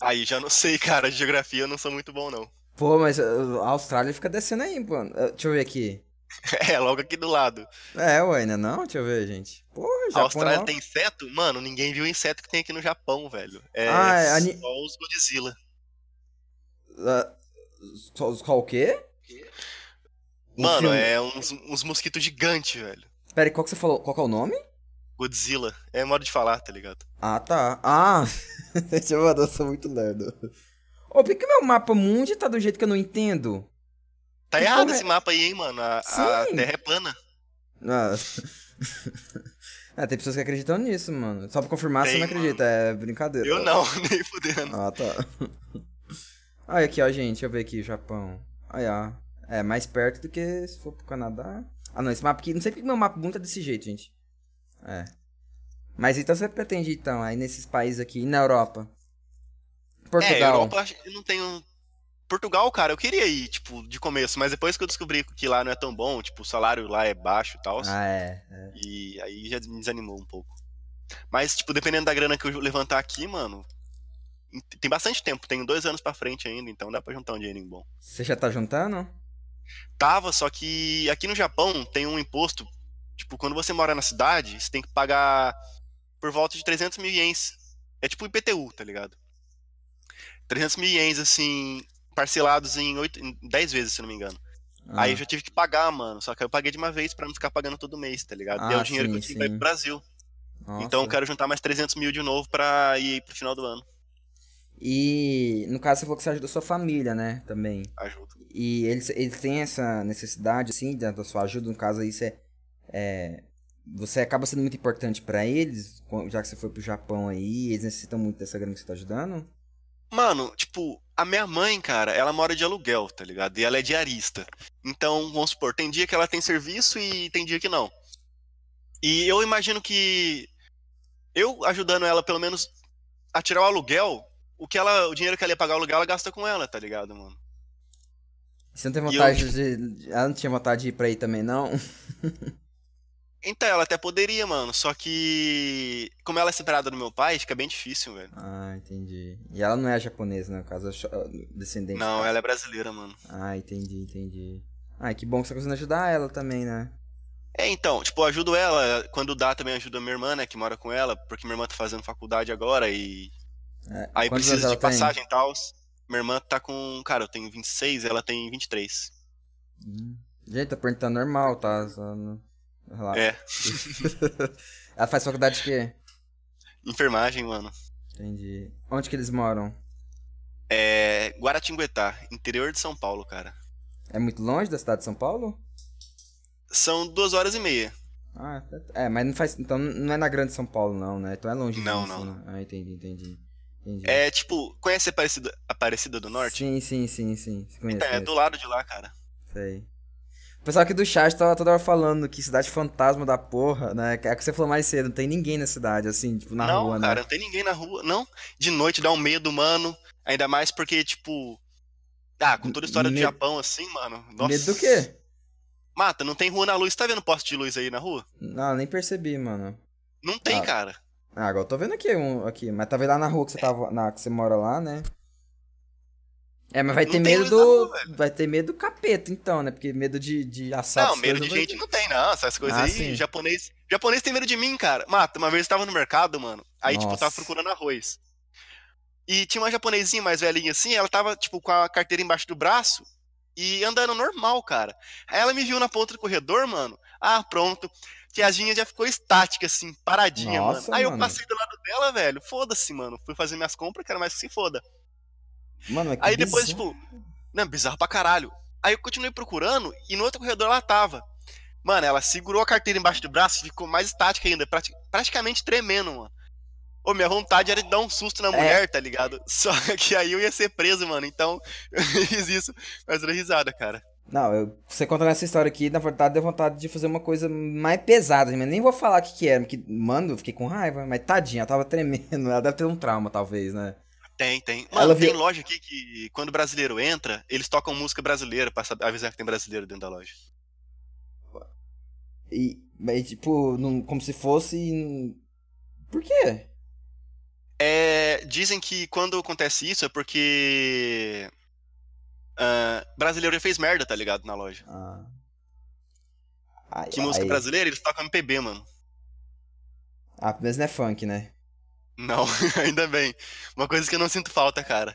Aí já não sei, cara. Geografia eu não sou muito bom, não. Pô, mas uh, a Austrália fica descendo aí, mano. Uh, deixa eu ver aqui. [laughs] É, logo aqui do lado. É, ué, ainda não? Deixa eu ver, gente. Porra, Japão. A Austrália logo... tem inseto? Mano, ninguém viu o inseto que tem aqui no Japão, velho. É ah, é ani... só os Godzilla. Uh, só, só o quê? Mano, é uns, uns mosquitos gigantes, velho. Pera aí, qual que você falou? Qual que é o nome? Godzilla. É modo de falar, tá ligado? Ah, tá. Ah! [laughs] eu sou muito lerdo. Ô, por que meu mapa mundi tá do jeito que eu não entendo? Tá que errado esse é... mapa aí, hein, mano? A, a, Terra é plana. Ah. é, [laughs] tem pessoas que acreditam nisso, mano. Só pra confirmar, tem, você não acredita, mano. é brincadeira. Eu não, [laughs] nem fudendo. Ah, tá. Olha aqui, ó, gente, deixa eu ver aqui, Japão. Aí, ó. É, mais perto do que se for pro Canadá. Ah, não, esse mapa aqui, não sei porque meu mapa mundo tá desse jeito, gente. É. Mas então você pretende, então, aí nesses países aqui, e na Europa? Portugal. É, Europa eu não tenho. Portugal, cara, eu queria ir, tipo, de começo, mas depois que eu descobri que lá não é tão bom, tipo, o salário lá é baixo e tal. Ah, é, é. E aí já me desanimou um pouco. Mas, tipo, dependendo da grana que eu levantar aqui, mano, tem bastante tempo, tenho dois anos pra frente ainda, então dá pra juntar um dinheirinho bom. Você já tá juntando? Tava, só que aqui no Japão tem um imposto Tipo, quando você mora na cidade, você tem que pagar por volta de 300 mil ienes. É tipo IPTU, tá ligado? 300 mil ienes, assim, parcelados em, 8, em 10 vezes, se não me engano. Ah. Aí eu já tive que pagar, mano. Só que eu paguei de uma vez para não ficar pagando todo mês, tá ligado? Ah, e é o dinheiro sim, que eu tive pro Brasil. Nossa. Então eu quero juntar mais 300 mil de novo pra ir pro final do ano. E no caso você falou que você ajuda a sua família, né? Também. Ajuda. E eles, eles têm essa necessidade, assim, da sua ajuda. No caso aí, você é, você acaba sendo muito importante para eles, já que você foi pro Japão aí, eles necessitam muito dessa grana que você tá ajudando? Mano, tipo, a minha mãe, cara, ela mora de aluguel, tá ligado? E ela é diarista. Então, vamos supor, tem dia que ela tem serviço e tem dia que não. E eu imagino que eu ajudando ela, pelo menos, a tirar o aluguel, o que ela, o dinheiro que ela ia pagar o aluguel, ela gasta com ela, tá ligado, mano? Você não tem vontade eu... de. Ela não tinha vontade de ir pra aí também, não? [laughs] Então, ela até poderia, mano. Só que. Como ela é separada do meu pai, fica bem difícil, velho. Ah, entendi. E ela não é japonesa, né? No caso, é descendente. Não, ela é brasileira, mano. Ah, entendi, entendi. Ah, que bom que você tá conseguindo ajudar ela também, né? É, então, tipo, eu ajudo ela. Quando dá, também ajuda a minha irmã, né? Que mora com ela, porque minha irmã tá fazendo faculdade agora e. É, aí precisa de passagem e tal. Minha irmã tá com. Cara, eu tenho 26, ela tem 23. Hum. Gente, tá perguntando normal, tá? Só não... É. [laughs] Ela faz faculdade de quê? Enfermagem, mano. Entendi. Onde que eles moram? É. Guaratinguetá, interior de São Paulo, cara. É muito longe da cidade de São Paulo? São duas horas e meia. Ah, é, mas não faz. Então não é na Grande São Paulo, não, né? Então é longe Não, disso, não. Né? Ah, entendi, entendi, entendi. É tipo, conhece a Aparecida, Aparecida do Norte? Sim, sim, sim, sim. Conheço, então, é do lado de lá, cara. Sei. O pessoal aqui do chat tava toda hora falando que cidade fantasma da porra, né? É o que você falou mais cedo, não tem ninguém na cidade, assim, tipo, na não, rua, né? Não, cara, não tem ninguém na rua, não. De noite dá um medo, mano. Ainda mais porque, tipo. Ah, com toda a história do Japão, assim, mano. Nossa. Medo do quê? Mata, não tem rua na luz. Tá vendo poste de luz aí na rua? Não, nem percebi, mano. Não tem, Ah. cara. Ah, agora eu tô vendo aqui um aqui, mas tá vendo lá na rua que você tava, na que você mora lá, né? É, mas vai Não ter medo do rua, vai ter medo do capeta então, né? Porque medo de de assalto. Não, medo de vai gente não tem, não. Essas coisas Ah, aí, sim. japonês. Japonês tem medo de mim, cara. Mata, uma vez eu tava no mercado, mano. Aí, tipo, eu tava Nossa. procurando arroz. E tinha uma japonesinha mais velhinha assim, ela tava, tipo, com a carteira embaixo do braço e andando normal, cara. Aí ela me viu na ponta do corredor, mano. Ah, pronto. Tiazinha já ficou estática, assim, paradinha, Nossa, mano. Aí eu mano. passei do lado dela, velho. Foda-se, mano. Fui fazer minhas compras, quero mais que se foda. Mano, mas que Aí depois, bizarro. tipo, não, bizarro pra caralho. Aí eu continuei procurando e no outro corredor ela tava. Mano, ela segurou a carteira embaixo do braço e ficou mais estática ainda, prati- praticamente tremendo, mano. Ô, minha vontade era de dar um susto na É. mulher, tá ligado? [laughs] Só que aí eu ia ser preso, mano. Então, [laughs] eu fiz isso, mas era risada, cara. Não, eu, você contando essa história aqui, na verdade, deu vontade de fazer uma coisa mais pesada, mas nem vou falar o que que era, porque, mano, eu fiquei com raiva, mas tadinha, ela tava tremendo, [laughs] ela deve ter um trauma, talvez, né? Tem, tem. Ela Mano, viu- tem loja aqui que quando o brasileiro entra, eles tocam música brasileira pra saber- avisar que tem brasileiro dentro da loja. E, mas, tipo, não- como se fosse... Por quê? É, dizem que quando acontece isso é porque. ah, brasileiro já fez merda, tá ligado? Na loja. Ah. Ai, Que música ai. brasileira, eles tocam MPB, mano. Ah, mas não é funk, né? Não, [laughs] ainda bem. Uma coisa que eu não sinto falta, cara.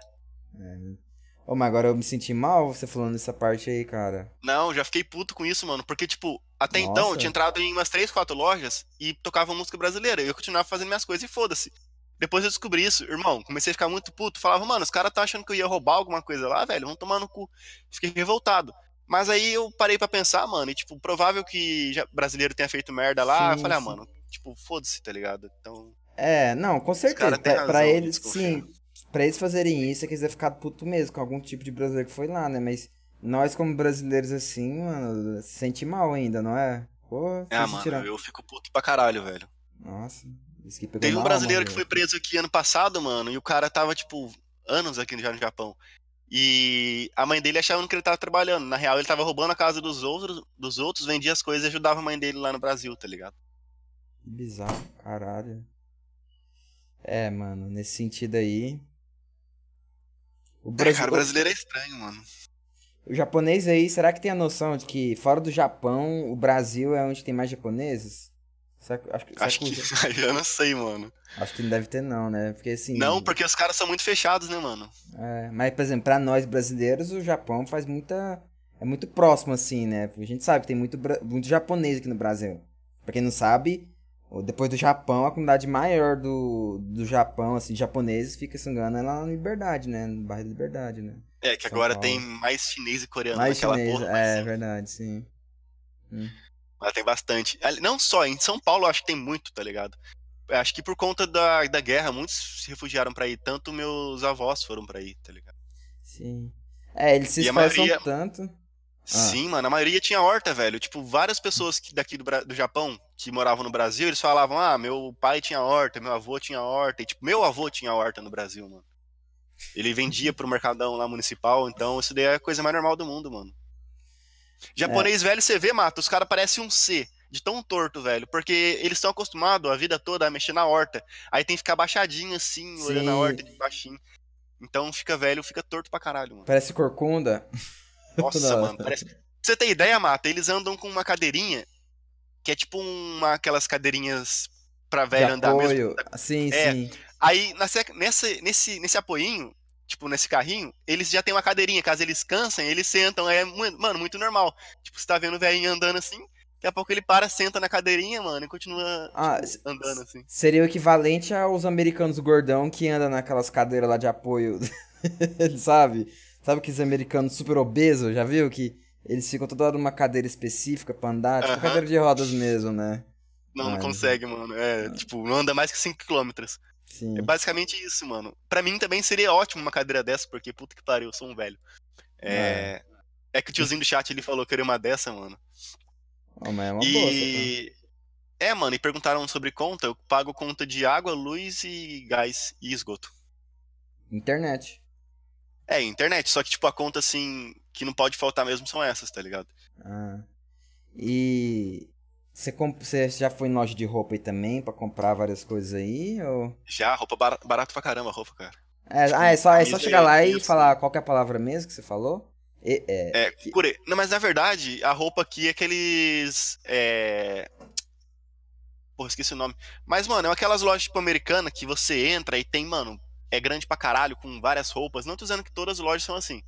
Ô, mas agora eu me senti mal você falando essa parte aí, cara. Não, já fiquei puto com isso, mano. Porque, tipo, até então eu Nossa. tinha entrado em umas 3, 4 lojas e tocava música brasileira. E eu continuava fazendo minhas coisas e foda-se. Depois eu descobri isso, irmão. Comecei a ficar muito puto. Falava, mano, os caras tá achando que eu ia roubar alguma coisa lá, velho. Vão tomar no cu. Fiquei revoltado. Mas aí eu parei pra pensar, mano, e, tipo, provável que brasileiro tenha feito merda lá. Sim, eu falei, ah, sim. mano, tipo, foda-se, tá ligado? Então. É, não, com certeza. Pra, pra razão, eles, desconfiar. sim. Pra eles fazerem isso, é que eles ficar puto mesmo com algum tipo de brasileiro que foi lá, né? Mas nós, como brasileiros assim, mano, se sente mal ainda, não é? Pô, se mano, tirar. eu fico puto pra caralho, velho. Nossa, isso que pegou Teve um brasileiro alma, que foi preso aqui ano passado, mano, e o cara tava, tipo, anos aqui já no Japão. E a mãe dele achava que ele tava trabalhando. Na real, ele tava roubando a casa dos outros, dos outros, vendia as coisas e ajudava a mãe dele lá no Brasil, tá ligado? Que bizarro, caralho. É, mano, nesse sentido aí. O, É, Brasil, cara, o brasileiro é estranho, mano. o japonês aí, será que tem a noção de que fora do Japão, o Brasil é onde tem mais japoneses? Será acho, que- Acho que que. [laughs] eu não sei, mano. acho que não deve ter, não, né? Porque assim. Não, porque os caras são muito fechados, né, mano? É, mas, por exemplo, pra nós brasileiros, o Japão faz muita. É muito próximo, assim, né? A gente sabe que tem muito, muito japonês aqui no Brasil. Pra quem não sabe, depois do Japão, a comunidade maior do, do Japão, assim, japoneses, fica, se engano, é lá na Liberdade, né? No bairro da Liberdade, né? É, que São agora Paulo. tem mais chinês e coreano Mais naquela chinês, porra. é sim, verdade, sim. Mas tem bastante. Não só, em São Paulo acho que tem muito, tá ligado? Acho que por conta da, da guerra, muitos se refugiaram pra ir. Tanto meus avós foram pra ir, tá ligado? Sim. É, eles se esforçam maioria- tanto. Ah. Sim, mano, a maioria tinha horta, velho. Tipo, várias pessoas que daqui do, do Japão que moravam no Brasil, eles falavam: ah, meu pai tinha horta, meu avô tinha horta. E, tipo, meu avô tinha horta no Brasil, mano. Ele vendia pro mercadão lá municipal, então isso daí é a coisa mais normal do mundo, mano. Japonês velho, você vê, mata, os caras parecem um C, de tão torto, velho. Porque eles estão acostumados a vida toda a mexer na horta. Aí tem que ficar baixadinho assim, olhando a Sim. horta de baixinho. Então fica velho, fica torto pra caralho, mano. Parece corcunda. [laughs] Nossa, mano, parece. Pra você ter ideia, Mata, eles andam com uma cadeirinha que é tipo uma aquelas cadeirinhas pra velho andar mesmo. apoio. Sim, É. sim. Aí nessa, nesse, nesse, apoinho, tipo, nesse carrinho, eles já tem uma cadeirinha. Caso eles cansem, eles sentam. É, mano, muito normal. Tipo, você tá vendo o velhinho andando assim, daqui a pouco ele para, senta na cadeirinha, mano, e continua Ah, tipo, andando assim. Seria o equivalente aos americanos gordão que andam naquelas cadeiras lá de apoio, [laughs] sabe? Sabe aqueles americanos super obesos, já viu? Que eles ficam toda hora numa cadeira específica pra andar, tipo Aham. cadeira de rodas mesmo, né? Não, não Ah, consegue, mano. É, tipo, não anda mais que 5km. Sim. É basicamente isso, mano. Pra mim também seria ótimo uma cadeira dessa, porque puta que pariu, eu sou um velho. É. É que o tiozinho do chat ele falou que queria uma dessa, mano. Oh, mas é uma boa, e. É, mano, e perguntaram sobre conta. Eu pago conta de água, luz e gás e esgoto. Internet. É, internet. Só que, tipo, a conta, assim, que não pode faltar mesmo são essas, tá ligado? Ah. E você, comp... você já foi em loja de roupa aí também pra comprar várias coisas aí? Ou... Já, roupa bar... barato pra caramba, roupa, cara. É, ah, é só, é só chegar lá e falar qual é a palavra mesmo que você falou? E, é, é que... Não, mas na verdade, a roupa aqui é aqueles. É... Porra, esqueci o nome. Mas, mano, é aquelas lojas tipo americanas que você entra e tem, mano, é grande pra caralho, com várias roupas. Não tô dizendo que todas as lojas são assim.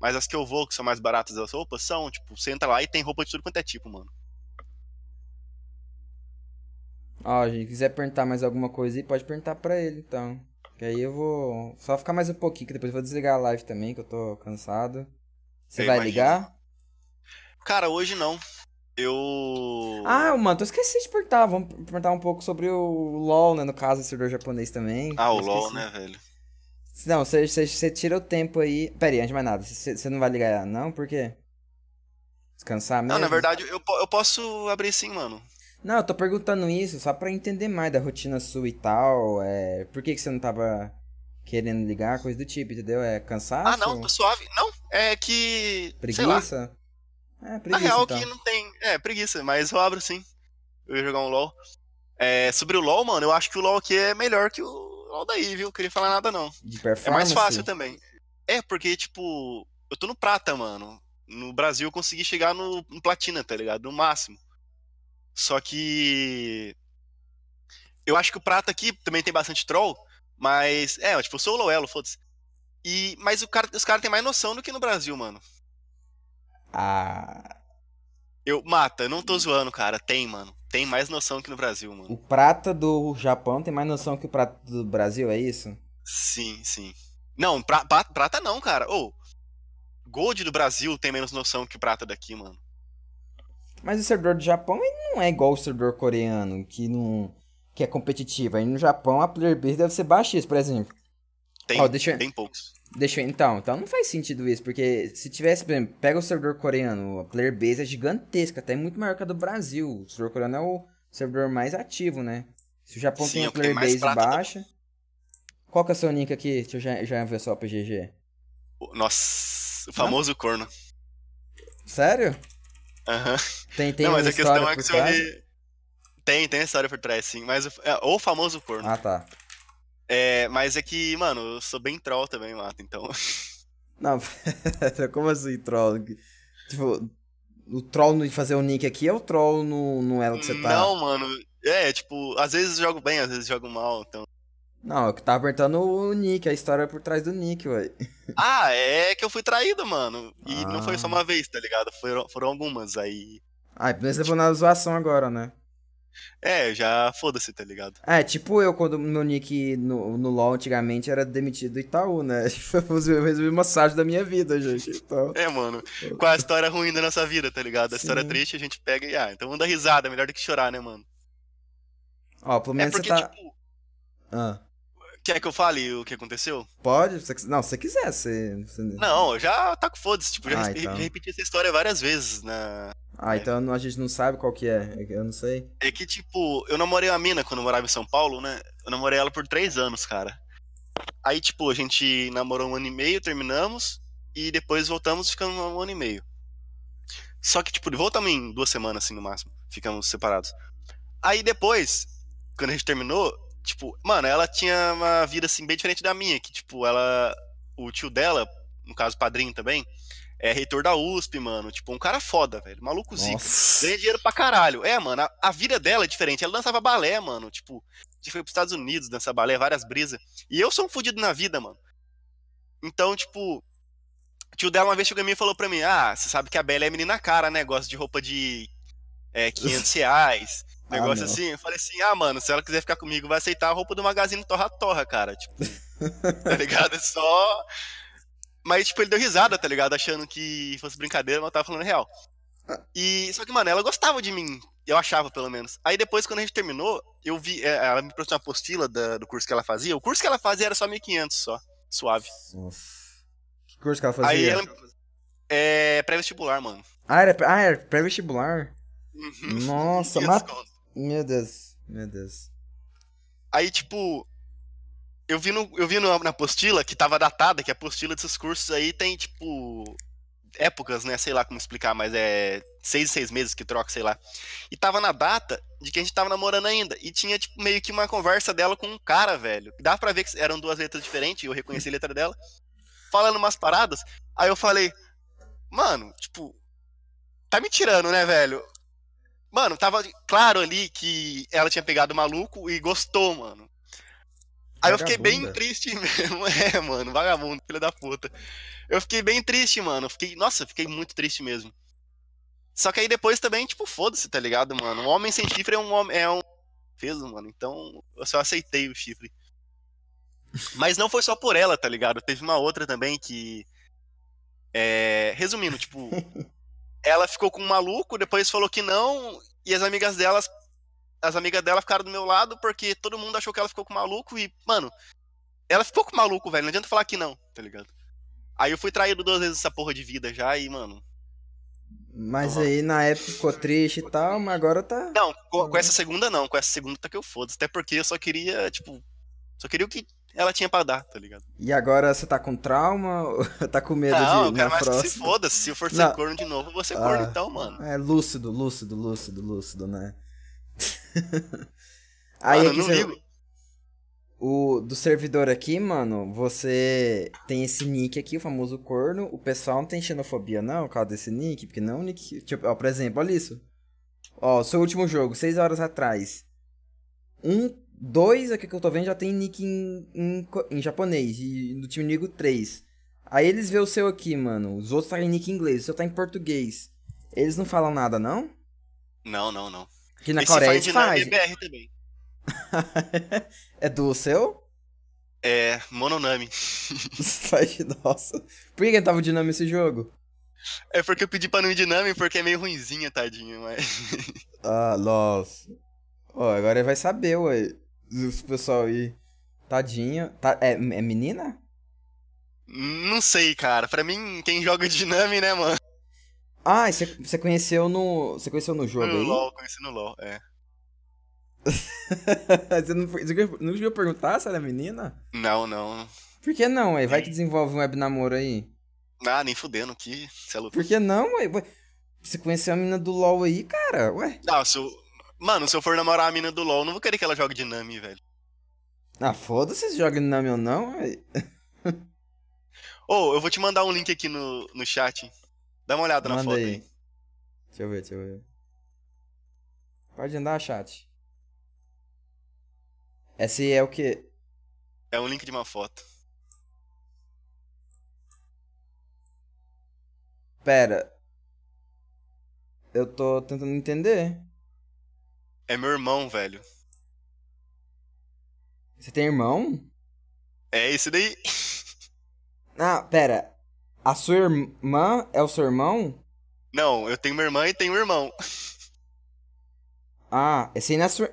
Mas as que eu vou, que são mais baratas as roupas, são, tipo, você entra lá e tem roupa de tudo quanto é tipo, mano. Ó, gente, quiser perguntar mais alguma coisa aí, pode perguntar pra ele, então. Que aí eu vou só ficar mais um pouquinho, que depois eu vou desligar a live também, que eu tô cansado. Você eu vai imagino. ligar? Cara, hoje não. Eu. Ah, mano, eu esqueci de perguntar. Vamos perguntar um pouco sobre o LOL, né? No caso, o servidor japonês também. Ah, o LOL, né, velho? Não, você, tira o tempo aí. Pera aí, antes de mais nada, você, você não vai ligar, não? Por quê? Descansar mesmo? Não, na verdade, eu, eu posso abrir sim, mano. Não, eu tô perguntando isso só pra entender mais da rotina sua e tal. É... Por que, que você não tava querendo ligar, coisa do tipo, entendeu? É cansaço? Ah, não, tô suave. Não, é que. Preguiça? É, preguiça. Na real, então. que não tem. É, preguiça, mas eu abro sim. Eu ia jogar um LOL. É, sobre o LOL, mano, eu acho que o LOL aqui é melhor que o LOL daí, viu? Queria falar nada, não. É mais fácil também. É, porque, tipo, eu tô no prata, mano. No Brasil eu consegui chegar no, no platina, tá ligado? No máximo. Só que. Eu acho que o prata aqui também tem bastante troll, mas. É, tipo, eu sou o Loelo, foda-se. E, mas o cara, os caras têm mais noção do que no Brasil, mano. Ah. Eu, mata, não tô zoando, cara. Tem, mano. Tem mais noção que no Brasil, mano. O prata do Japão tem mais noção que o prata do Brasil, é isso? Sim, sim. Não, pra, pra, prata não, cara. Ô, oh, Gold do Brasil tem menos noção que o prata daqui, mano. Mas o servidor do Japão não é igual o servidor coreano, que não que é competitivo. Aí no Japão a player base deve ser baixíssima, por exemplo. Tem, deixa, tem poucos. Deixa eu, então, então não faz sentido isso, porque se tivesse, por exemplo, pega o servidor coreano, a player base é gigantesca, até muito maior que a do Brasil. O servidor coreano é o servidor mais ativo, né? Se o Japão Sim, tem uma player base baixa. Qual que é o seu nick aqui? Deixa eu já, já ver só pro GG. Nossa, o famoso corno. Sério? Aham. Uhum. Tem, tem Não, mas a questão é que se eu Tem, tem história por trás, sim. Mas o, é, o famoso corno. Ah, tá. É, mas é que, mano, eu sou bem troll também, Mato, então. Não, [laughs] como assim, troll? Tipo, o troll de fazer o nick aqui é o troll no, no elo que você tá? Não, mano. É, tipo, às vezes jogo bem, às vezes jogo mal, então. Não, eu tava apertando o nick, a história é por trás do nick, ué. [laughs] Ah, é que eu fui traído, mano. E ah. não foi só uma vez, tá ligado? Foram, foram algumas, aí. Ah, e você levou na zoação agora, né? É, já foda-se, tá ligado? É, tipo eu, quando meu nick no, no LoL antigamente era demitido do Itaú, né? Eu resolvi uma massagem da minha vida, gente. Então... É, mano. Com a história ruim da nossa vida, tá ligado? A Sim. história triste a gente pega e, ah, então vamos dar risada, melhor do que chorar, né, mano? Ó, pelo menos é porque, você tá... Tipo... Ah. Quer que eu fale o que aconteceu? Pode, se não, se você quiser, você... Não, já tá com foda-se, tipo, já, ah, então. já repeti essa história várias vezes na, ah, é. então a gente não sabe qual que é. é eu não sei. É que, tipo, eu namorei a mina quando eu morava em São Paulo, né? Eu namorei ela por três anos, cara. Aí, tipo, a gente namorou um ano e meio, terminamos. E depois voltamos ficando um ano e meio. Só que, tipo, voltamos em duas semanas, assim, no máximo. Ficamos separados. Aí depois, quando a gente terminou, tipo, mano, ela tinha uma vida, assim, bem diferente da minha. Que, tipo, ela. O tio dela, no caso, padrinho também é reitor da USP, mano. Tipo, um cara foda, velho. Maluco zica. Ganha dinheiro pra caralho. É, mano, a, a, vida dela é diferente. Ela dançava balé, mano. Tipo, a gente foi pros Estados Unidos dançar balé, várias brisas. E eu sou um fudido na vida, mano. Então, tipo, o tio dela uma vez chegou em mim e falou pra mim: Ah, você sabe que a Bela é menina cara, né? Gosta de roupa de é, [laughs] 500 reais. Ah, negócio ah, assim. Eu falei assim: Ah, mano, se ela quiser ficar comigo, vai aceitar a roupa do Magazine Torra Torra, cara. Tipo, [laughs] tá ligado? É só mas, tipo, ele deu risada, tá ligado? Achando que fosse brincadeira, mas eu tava falando real. E, só que, mano, ela gostava de mim. Eu achava, pelo menos. Aí depois, quando a gente terminou, eu vi. É, ela me trouxe uma apostila da, do curso que ela fazia. O curso que ela fazia era só 1.500 só. Suave. Nossa. Que curso que ela fazia? Aí ela. É. Pré-vestibular, mano. Ah, era, ah, era pré-vestibular? Uhum. Nossa, mas. Meu Deus. Meu Deus. Aí, tipo, eu vi, no, eu vi no, na apostila que tava datada, que a apostila desses cursos aí tem, tipo, épocas, né? Sei lá como explicar, mas é seis seis meses que troca, sei lá. E tava na data de que a gente tava namorando ainda. E tinha, tipo, meio que uma conversa dela com um cara, velho. Dá pra ver que eram duas letras diferentes, eu reconheci a letra dela. Falando umas paradas. Aí eu falei, mano, tipo, tá me tirando, né, velho? Mano, tava claro ali que ela tinha pegado o maluco e gostou, mano. Aí eu fiquei bem triste [laughs] mesmo. É, mano, vagabundo, filho da puta. Eu fiquei bem triste, mano. Fiquei, nossa, fiquei muito triste mesmo. Só que aí depois também, tipo, foda-se, tá ligado, mano? Um homem sem chifre é um homem. É um. Peso, mano. Então, eu só aceitei o chifre. Mas não foi só por ela, tá ligado? Teve uma outra também que. É... Resumindo, tipo. [laughs] ela ficou com um maluco, depois falou que não, e as amigas delas as amigas dela ficaram do meu lado porque todo mundo achou que ela ficou com maluco e, mano, ela ficou com maluco, velho. Não adianta falar que não, tá ligado? Aí eu fui traído duas vezes essa porra de vida já e, mano. Mas aí na época ficou triste e tal, mas agora tá. Não, com, com essa segunda não. Com essa segunda tá que eu foda. Até porque eu só queria, tipo. Só queria o que ela tinha pra dar, tá ligado? E agora você tá com trauma? [laughs] tá com medo não, de. Não, cara, mais próxima? que se foda. Se eu for ser não. corno de novo, eu vou ser ah, corno então, mano. É lúcido, lúcido, lúcido, lúcido, né? [laughs] Aí mano, você... O do servidor aqui, mano, você tem esse nick aqui, o famoso corno. O pessoal não tem xenofobia, não, por causa desse nick, porque não nick. Tipo, ó, por exemplo, olha isso. Ó, seu último jogo, 6 horas atrás. Um, dois aqui que eu tô vendo já tem nick em, em, em japonês. E no time inimigo, três. Aí eles vê o seu aqui, mano. Os outros tá em nick em inglês, o seu tá em português. Eles não falam nada, não? Não, não, não. Que na Esse Coreia faz. faz. BR também. [laughs] é do seu? É, Mononami. [laughs] faz, nossa. Por que tava Dinami esse jogo? É porque eu pedi pra não ir Dinami porque é meio ruimzinha, tadinho, mas... [laughs] ah, nossa. Ó, oh, agora ele vai saber, ué. Os pessoal aí. Tadinho. Tá, é, é menina? Não sei, cara. Pra mim, quem joga Dinami, né, mano? Ah, você conheceu no. Você conheceu no jogo no aí? No LOL, conheci no LOL, é. [laughs] você não, você não chegou perguntar se ela é menina? Não, não. Por que não, ué? Vai que desenvolve um web namoro aí. Ah, nem fudendo, que é Por que não, ué? Você conheceu a menina do LoL aí, cara? Ué? Não, se eu... Mano, se eu for namorar a menina do LoL, não vou querer que ela jogue de Nami, velho. Ah, foda-se se joga Nami ou não, ué. [laughs] Ô, oh, eu vou te mandar um link aqui no, no chat. Dá uma olhada Manda na foto aí. aí. Deixa eu ver, deixa eu ver. Pode andar, chat. Esse é o que? É um link de uma foto. Pera. Eu tô tentando entender. É meu irmão, velho. Você tem irmão? É esse daí. [laughs] Ah, pera. A sua irmã é o seu irmão? Não, eu tenho uma irmã e tenho um irmão. [laughs] Ah, esse aí não é sua.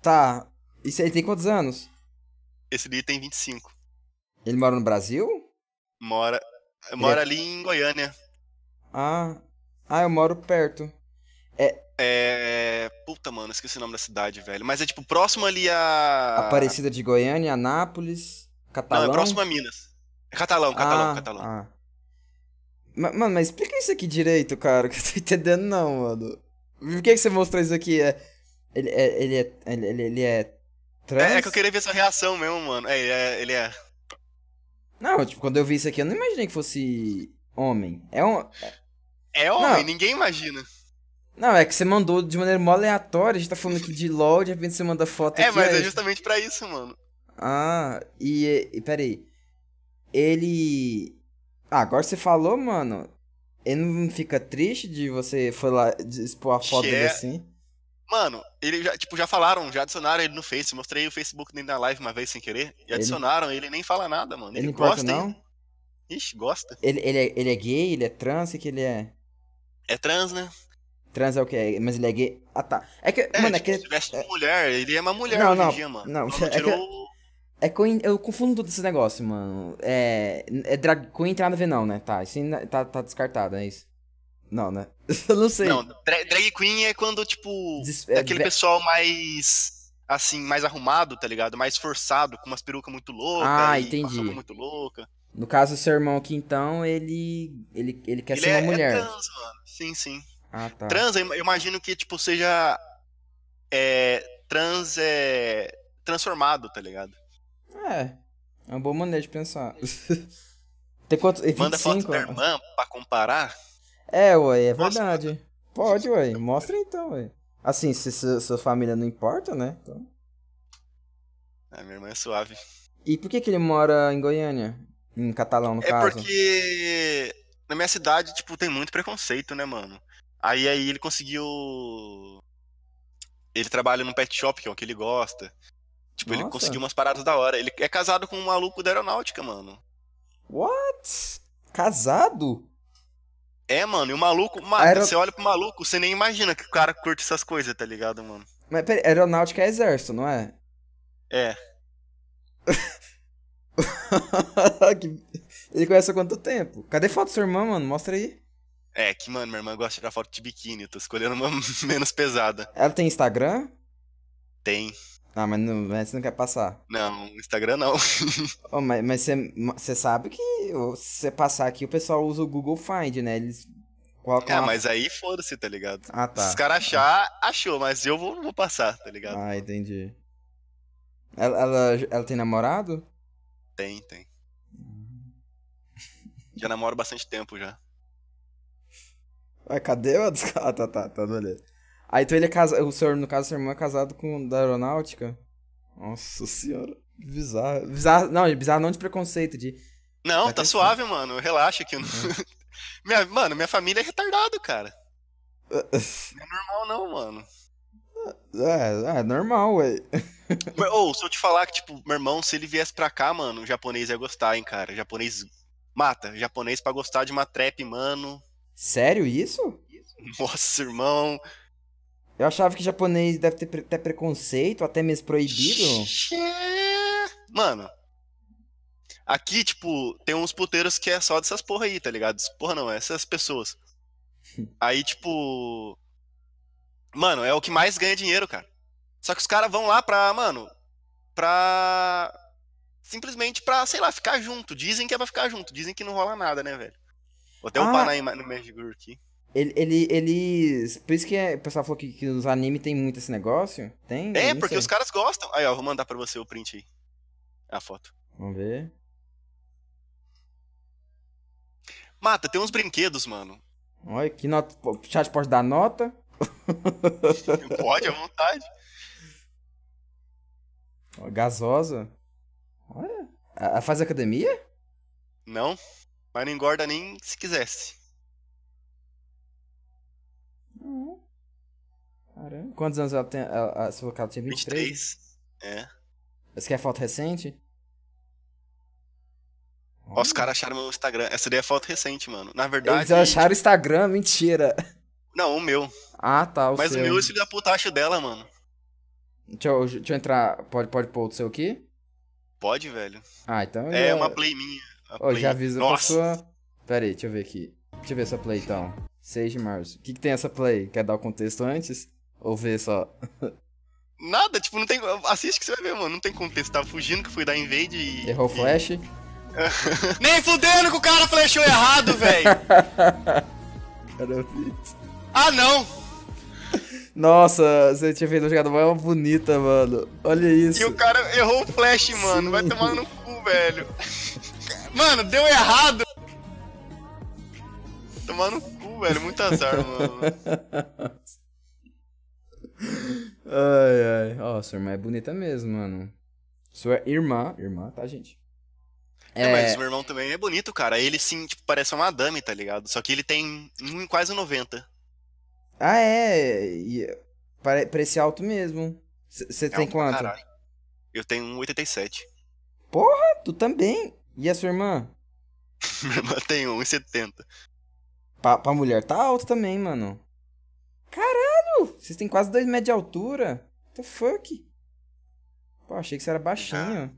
Tá. Isso aí tem quantos anos? Esse daí tem 25. Ele mora no Brasil? Mora. Mora é... ali em Goiânia. Ah. Ah, eu moro perto. É. É. Puta, mano, esqueci o nome da cidade, velho. Mas é tipo próximo ali a. Aparecida de Goiânia, Anápolis, Catalão. Não, é próximo a Minas. É catalão, catalão, ah, catalão. Ah. Mano, mas explica isso aqui direito, cara, [laughs] que eu tô entendendo não, mano. Por que, que você mostrou isso aqui? É, ele, é, ele, é, ele, ele é trans? É, é, que eu queria ver sua reação mesmo, mano. É, ele é, ele é... Não, tipo, quando eu vi isso aqui, eu não imaginei que fosse homem. É um... É homem, não. ninguém imagina. Não, é que você mandou de maneira mó aleatória, a gente tá falando aqui de LOL, de repente você manda foto é, aqui. É, mas é justamente pra isso, mano. Ah, e, e peraí ele. Ah, agora você falou, mano. Ele não fica triste de você foi lá expor a foto dele é... assim? Mano, ele já, tipo, já falaram, já adicionaram ele no Face. Mostrei o Facebook dentro da live uma vez sem querer. E adicionaram, ele, ele nem fala nada, mano. Ele, ele gosta, não? Hein? Ixi, gosta. Ele, ele, é, ele é gay, ele é trans, o que ele é? É trans, né? Trans é o que? Mas ele é gay. Ah, tá. É que, é, mano, tipo, é que. Se veste é... mulher, ele é uma mulher não, hoje não, em dia, mano. Não, não [laughs] é tirou... que... É Queen, eu confundo todo esse negócio, mano. É. É drag queen tem nada a ver, não, né? Tá, isso tá, tá descartado, é isso. Não, né? [laughs] eu não sei. Não, drag queen é quando, tipo. Des é, aquele pessoal mais. Assim, mais arrumado, tá ligado? Mais forçado, com umas perucas muito loucas. Ah, entendi. muito louca. No caso, seu irmão aqui, então, ele. Ele, ele quer Ele ser é, uma mulher. é trans, mano. Sim, sim. Ah, tá. Trans, eu imagino que, tipo, seja. É, trans é. Transformado, tá ligado? É. É uma boa maneira de pensar. [laughs] Tem quanto? É Manda foto 25? da irmã pra comparar. É, ué, é verdade. Pode, ué. Mostra então, ué. Assim, se sua, sua família não importa, né? Então... Ah, minha irmã é suave. E por que que ele mora em Goiânia? Em Catalão, no É caso? porque na minha cidade, tipo, tem muito preconceito, né, mano? Aí aí ele conseguiu. Ele trabalha num pet shop, que é o que ele gosta. Tipo, ele Nossa. conseguiu umas paradas da hora. Ele é casado com um maluco da aeronáutica, mano. What? Casado? É, mano, e o maluco. Mano, Aero- você olha pro maluco, você nem imagina que o cara curte essas coisas, tá ligado, mano? Mas peraí, aeronáutica é exército, não é? É. [laughs] Ele conhece há quanto tempo? Cadê foto do seu irmão, mano? Mostra aí. É, que, mano, minha irmã gosta de tirar foto de biquíni. Eu tô escolhendo uma [laughs] menos pesada. Ela tem Instagram? Tem. Ah, mas não, mas você não quer passar. Não, Instagram não. [laughs] Oh, mas mas você você sabe que se você passar aqui, o pessoal usa o Google Find, né? Eles colocam É, uma- mas aí foda-se, tá ligado? Ah, Se tá. os caras achar, achou, mas eu vou, vou passar, tá ligado? Ah, entendi. Ela, ela, ela tem namorado? Tem, tem. Já namoro bastante tempo já. Ué, cadê o... [laughs] Ah, tá, tá, tá, beleza. Ah, então ele é casado... O senhor, no caso, seu irmão é casado com o da aeronáutica? Nossa senhora. Bizarro. Bizarro... Não, bizarro não de preconceito, de... Não, Vai tá suave, mano. Relaxa que eu não... [laughs] minha, mano, minha família é retardado, cara. [laughs] Não é normal não, mano. É, é normal, ué. [laughs] Ou, se eu te falar que, tipo, meu irmão, se ele viesse pra cá, mano, o japonês ia gostar, hein, cara. Japonês mata. Japonês pra gostar de uma trap, mano. Sério isso? Nossa, irmão. Eu achava que japonês deve ter pre- até preconceito, até mesmo proibido. Mano. Aqui, tipo, tem uns puteiros que é só dessas porra aí, tá ligado? Porra não, é essas pessoas. [laughs] Aí, tipo. Mano, é o que mais ganha dinheiro, cara. Só que os caras vão lá pra, mano. Pra. Simplesmente pra, sei lá, ficar junto. Dizem que é pra ficar junto. Dizem que não rola nada, né, velho? Vou até Ah. upar na, no Magic Guru aqui. Ele, ele, eles... Por isso que é- o pessoal falou que, que os animes tem muito esse negócio? Tem? É, porque sei. os caras gostam. Aí, ó, vou mandar pra você o print aí. A foto. Vamos ver. Mata, tem uns brinquedos, mano. Olha, que nota... O chat pode dar nota? [laughs] Pode, à vontade. Ó, Gasosa. Olha. Ela faz academia? Não, mas não engorda nem se quisesse. Uhum. Caramba. Quantos anos ela tem? Você falou que ela tinha 23? 23. É. Você quer foto recente? Ó, os caras acharam meu Instagram. Essa daí é foto recente, mano. Na verdade. Eles acharam o Instagram, mentira. Não, o meu. Ah, tá, o mas seu. o meu, esse da puta acha dela, mano. Deixa eu, deixa eu entrar. Pode, pode pôr o seu aqui? Pode, velho. Ah, então. É já... uma play minha. play- já avisa pra Nossa. sua. Pera aí, deixa eu ver aqui. Deixa eu ver essa play então. 6 de março. O que, que tem essa play? Quer dar o contexto antes? Ou ver só? [laughs] Nada, tipo, não tem. Assiste que você vai ver, mano. Não tem contexto. Tava fugindo que fui dar invade e. Errou o e- flash? [laughs] Nem fudendo que o cara flashou errado, velho. [laughs] Ah, não. Nossa, você tinha feito uma jogada mais bonita, mano. Olha isso. E o cara errou o flash, mano. Vai Sim. tomar no cu, velho. Mano, deu errado. Tomar no cu, velho. Muito azar, mano. [laughs] Ai, ai. Ó, sua irmã é bonita mesmo, mano. Sua irmã. Irmã, tá, gente? É, mas o meu irmão também é bonito, cara. Ele sim, tipo, parece uma madame, tá ligado? Só que ele tem um, quase 90. Ah, é. E, pare- parece alto mesmo. Você É tem pra quanto? caralho. Eu tenho um 87. Ah, tu também. E a sua irmã? [laughs] Minha irmã tem 1,70. Pra, pra mulher tá alto também, mano. Caralho! Vocês têm quase 2 metros de altura. What the fuck? Pô, achei que você era baixinho.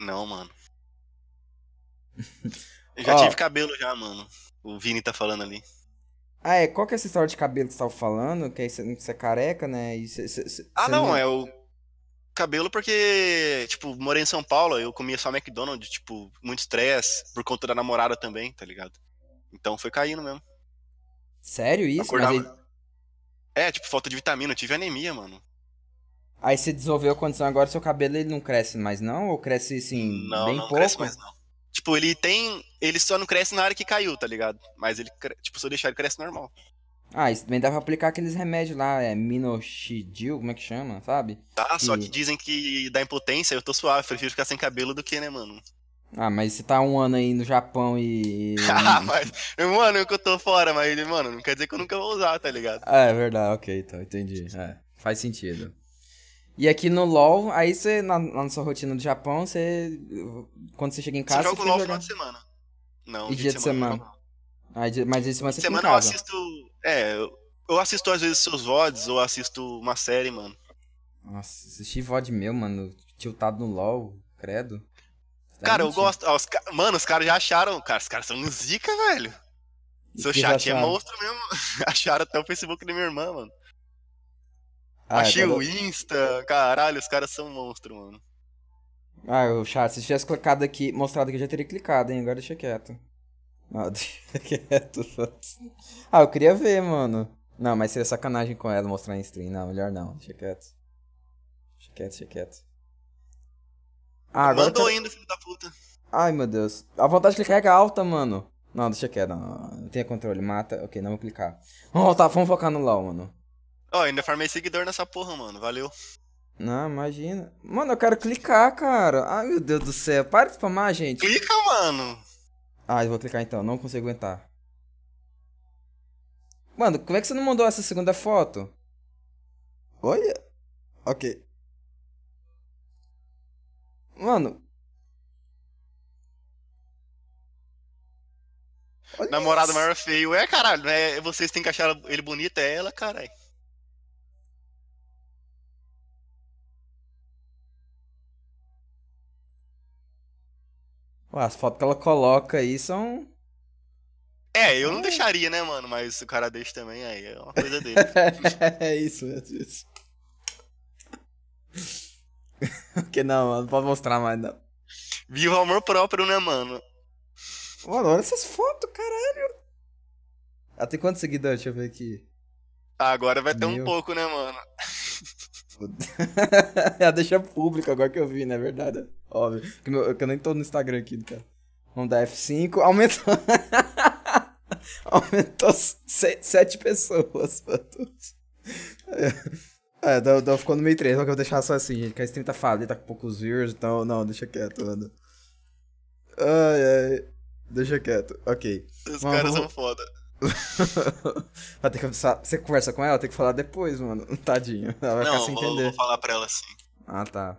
Não, mano. [laughs] Eu já Ó. tive cabelo já, mano. O Vini tá falando ali. Ah, é. Qual que é essa história de cabelo que você tava falando? Que aí você, você é careca, né? Você, você- você- Ah, você não, é o. cabelo porque, tipo, morei em São Paulo, eu comia só McDonald's, tipo, muito estresse, por conta da namorada também, tá ligado? Então foi caindo mesmo. Sério isso? Acordava- aí, É, tipo, falta de vitamina, eu tive anemia, mano. aí você desenvolveu a condição agora, seu cabelo ele não cresce mais não? Ou cresce assim, Não, bem não pouco? cresce mais não. Tipo, ele tem. Ele só não cresce na área que caiu, tá ligado? Mas ele, tipo, se eu deixar ele cresce normal. Ah, isso também dá pra aplicar aqueles remédios lá, é Minoxidil, como é que chama, sabe? Tá? Só E- que dizem que dá impotência, eu tô suave, prefiro ficar sem cabelo do que, né, mano? Ah, mas você tá um ano aí no Japão e... [laughs] Ah, mas, mano, eu que eu tô fora, mas, mano, não quer dizer que eu nunca vou usar, tá ligado? Ah, é verdade, ok, então, entendi. É, faz sentido. E aqui no LoL, aí você, na, na sua rotina do Japão, você. Quando você chega em casa, você jogo fica LOL jogando. final de semana. Não, E dia de semana? jogo. Ah, dia- mas dia de semana você fica em semana eu casa. assisto. É, eu, eu assisto às vezes seus VODs ou assisto uma série, mano. Nossa, assisti VOD meu, mano, tiltado no LoL, credo. Tá Cara, eu gosto. ó, os Mano, os caras já acharam. Cara, os caras são zica, velho. E Seu chat é acharam? monstro mesmo. [laughs] acharam até o Facebook da minha irmã, mano. Ah, Achei quando- o Insta, caralho, os caras são monstro, mano. Ah, o chat, se tivesse clicado aqui, mostrado aqui, eu já teria clicado, hein? Agora deixa quieto. Ah, [laughs] deixa quieto. Ah, eu queria ver, mano. Não, mas seria sacanagem com ela mostrar em stream. Não, melhor não. Deixa quieto. Deixa quieto, deixa quieto. Ah, agora. Mandou quero- ainda, filho da puta. Ai, meu Deus. A vontade de clicar é alta, mano. Não, deixa quieto. Não, não tenha controle. Mata. Ok, não vou clicar. Vamos voltar, vamos focar no LoL, mano. Ó, ainda farmei seguidor nessa porra, mano. Valeu. Não, imagina. Mano, eu quero clicar, cara. Ai, meu Deus do céu. Para de spamar, gente. Clica, mano. Ah, eu vou clicar então, não consigo aguentar. Mano, como é que você não mandou essa segunda foto? Olha. Ok. Mano. Olha Namorado isso. maior feio. É, caralho, é vocês têm que achar ele bonito, é ela, caralho. As fotos que ela coloca aí são. É, eu não deixaria, né, mano? Mas o cara deixa também, aí é uma coisa dele. [laughs] é isso, é isso. Ok, não, mano, não pode mostrar mais, não. Viva o amor próprio, né, mano? Mano, olha essas fotos, caralho. Ela tem quantos seguidores? Deixa eu ver aqui. Agora vai ter Meu. um pouco, né, mano? [laughs] Ela deixa público agora que eu vi, não é verdade? Óbvio. Que, meu- que eu nem tô no Instagram aqui, cara. Vamos dar F5. Aumentou. [laughs] Aumentou se- sete pessoas. É, então, então ficou no meio 3. Só que eu vou deixar só assim, gente. Que a stream tá falida, tá com poucos viewers, então não, deixa quieto, mano. Ai, ai. Deixa quieto. Ok. Os Vamos- caras vamos- são foda. [laughs] Vai ter que conversar. Você conversa com ela? Tem que falar depois, mano. [laughs] Tadinho. Ela vai ficar Não, sem vou, entender. vou falar pra ela assim. Ah, tá.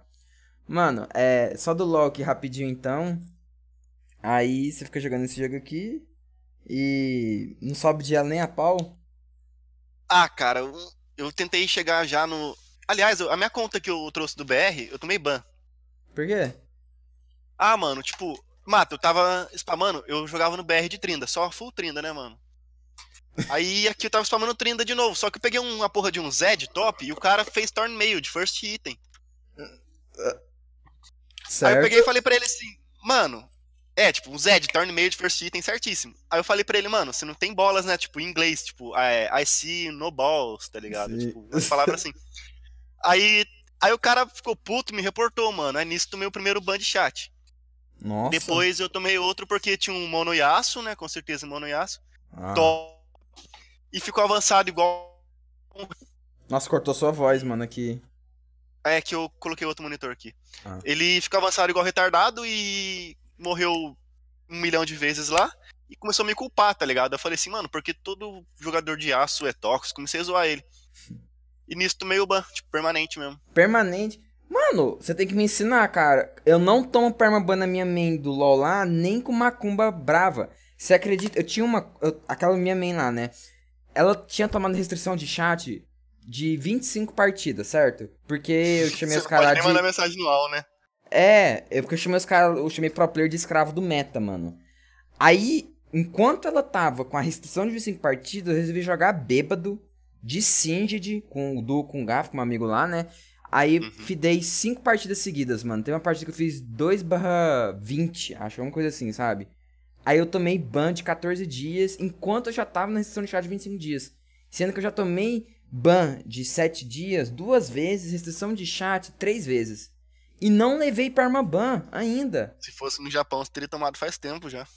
Mano, é. Só do LoL aqui rapidinho então. Aí você fica jogando esse jogo aqui. E. Não sobe de ela nem a pau. Ah, cara, eu tentei chegar já no. Aliás, a minha conta que eu trouxe do BR, eu tomei ban. Por quê? Ah, mano, tipo, Mata, eu tava spamando, eu jogava no BR de Trinda, só full Trinda, né, mano? Aí aqui eu tava spamando Trinda de novo, só que eu peguei uma porra de um Zed top e o cara fez Torn Mail de first item. Certo. Aí eu peguei e falei pra ele assim, mano, é, tipo, um Zed, Torn Mail de first item certíssimo. Aí eu falei pra ele, mano, você não tem bolas, né, tipo, em inglês, tipo, é, I see no balls, tá ligado? Sim. Tipo, umas palavras assim. Aí, aí o cara ficou puto, me reportou, mano, aí nisso tomei o primeiro ban de chat. Nossa. Depois eu tomei outro porque tinha um Mono Yasuo, né, com certeza Mono Yasuo, Ah. top, e ficou avançado igual... Nossa, cortou sua voz, mano, aqui. É que eu coloquei outro monitor aqui. Ah. Ele ficou avançado igual retardado e morreu um milhão de vezes lá. E começou a me culpar, tá ligado? Eu falei assim, mano, porque todo jogador de aço é tóxico, comecei a zoar ele. E nisso tomei o ban, tipo, permanente mesmo. Permanente. Mano, você tem que me ensinar, cara. Eu não tomo permaban na minha main do LoL lá, nem com macumba brava. Você acredita? Eu tinha uma. eu- aquela minha main lá, né? Ela tinha tomado restrição de chat de 25 partidas, certo? Porque eu chamei Você os caras de. mandar mensagem no AL, né? É, é porque eu chamei os caras. Eu chamei pro player de escravo do meta, mano. Aí, enquanto ela tava com a restrição de 25 partidas, eu resolvi jogar bêbado de Singed com o duo com o Gaf, com um amigo lá, né? Aí uhum. fidei cinco partidas seguidas, mano. Tem uma partida que eu fiz 2 barra 20, acho, uma coisa assim, sabe? Aí eu tomei ban de 14 dias, enquanto eu já tava na restrição de chat de 25 dias. Sendo que eu já tomei ban de 7 dias duas vezes, restrição de chat três vezes. E não levei permaban ainda. Se fosse no Japão, você teria tomado faz tempo já.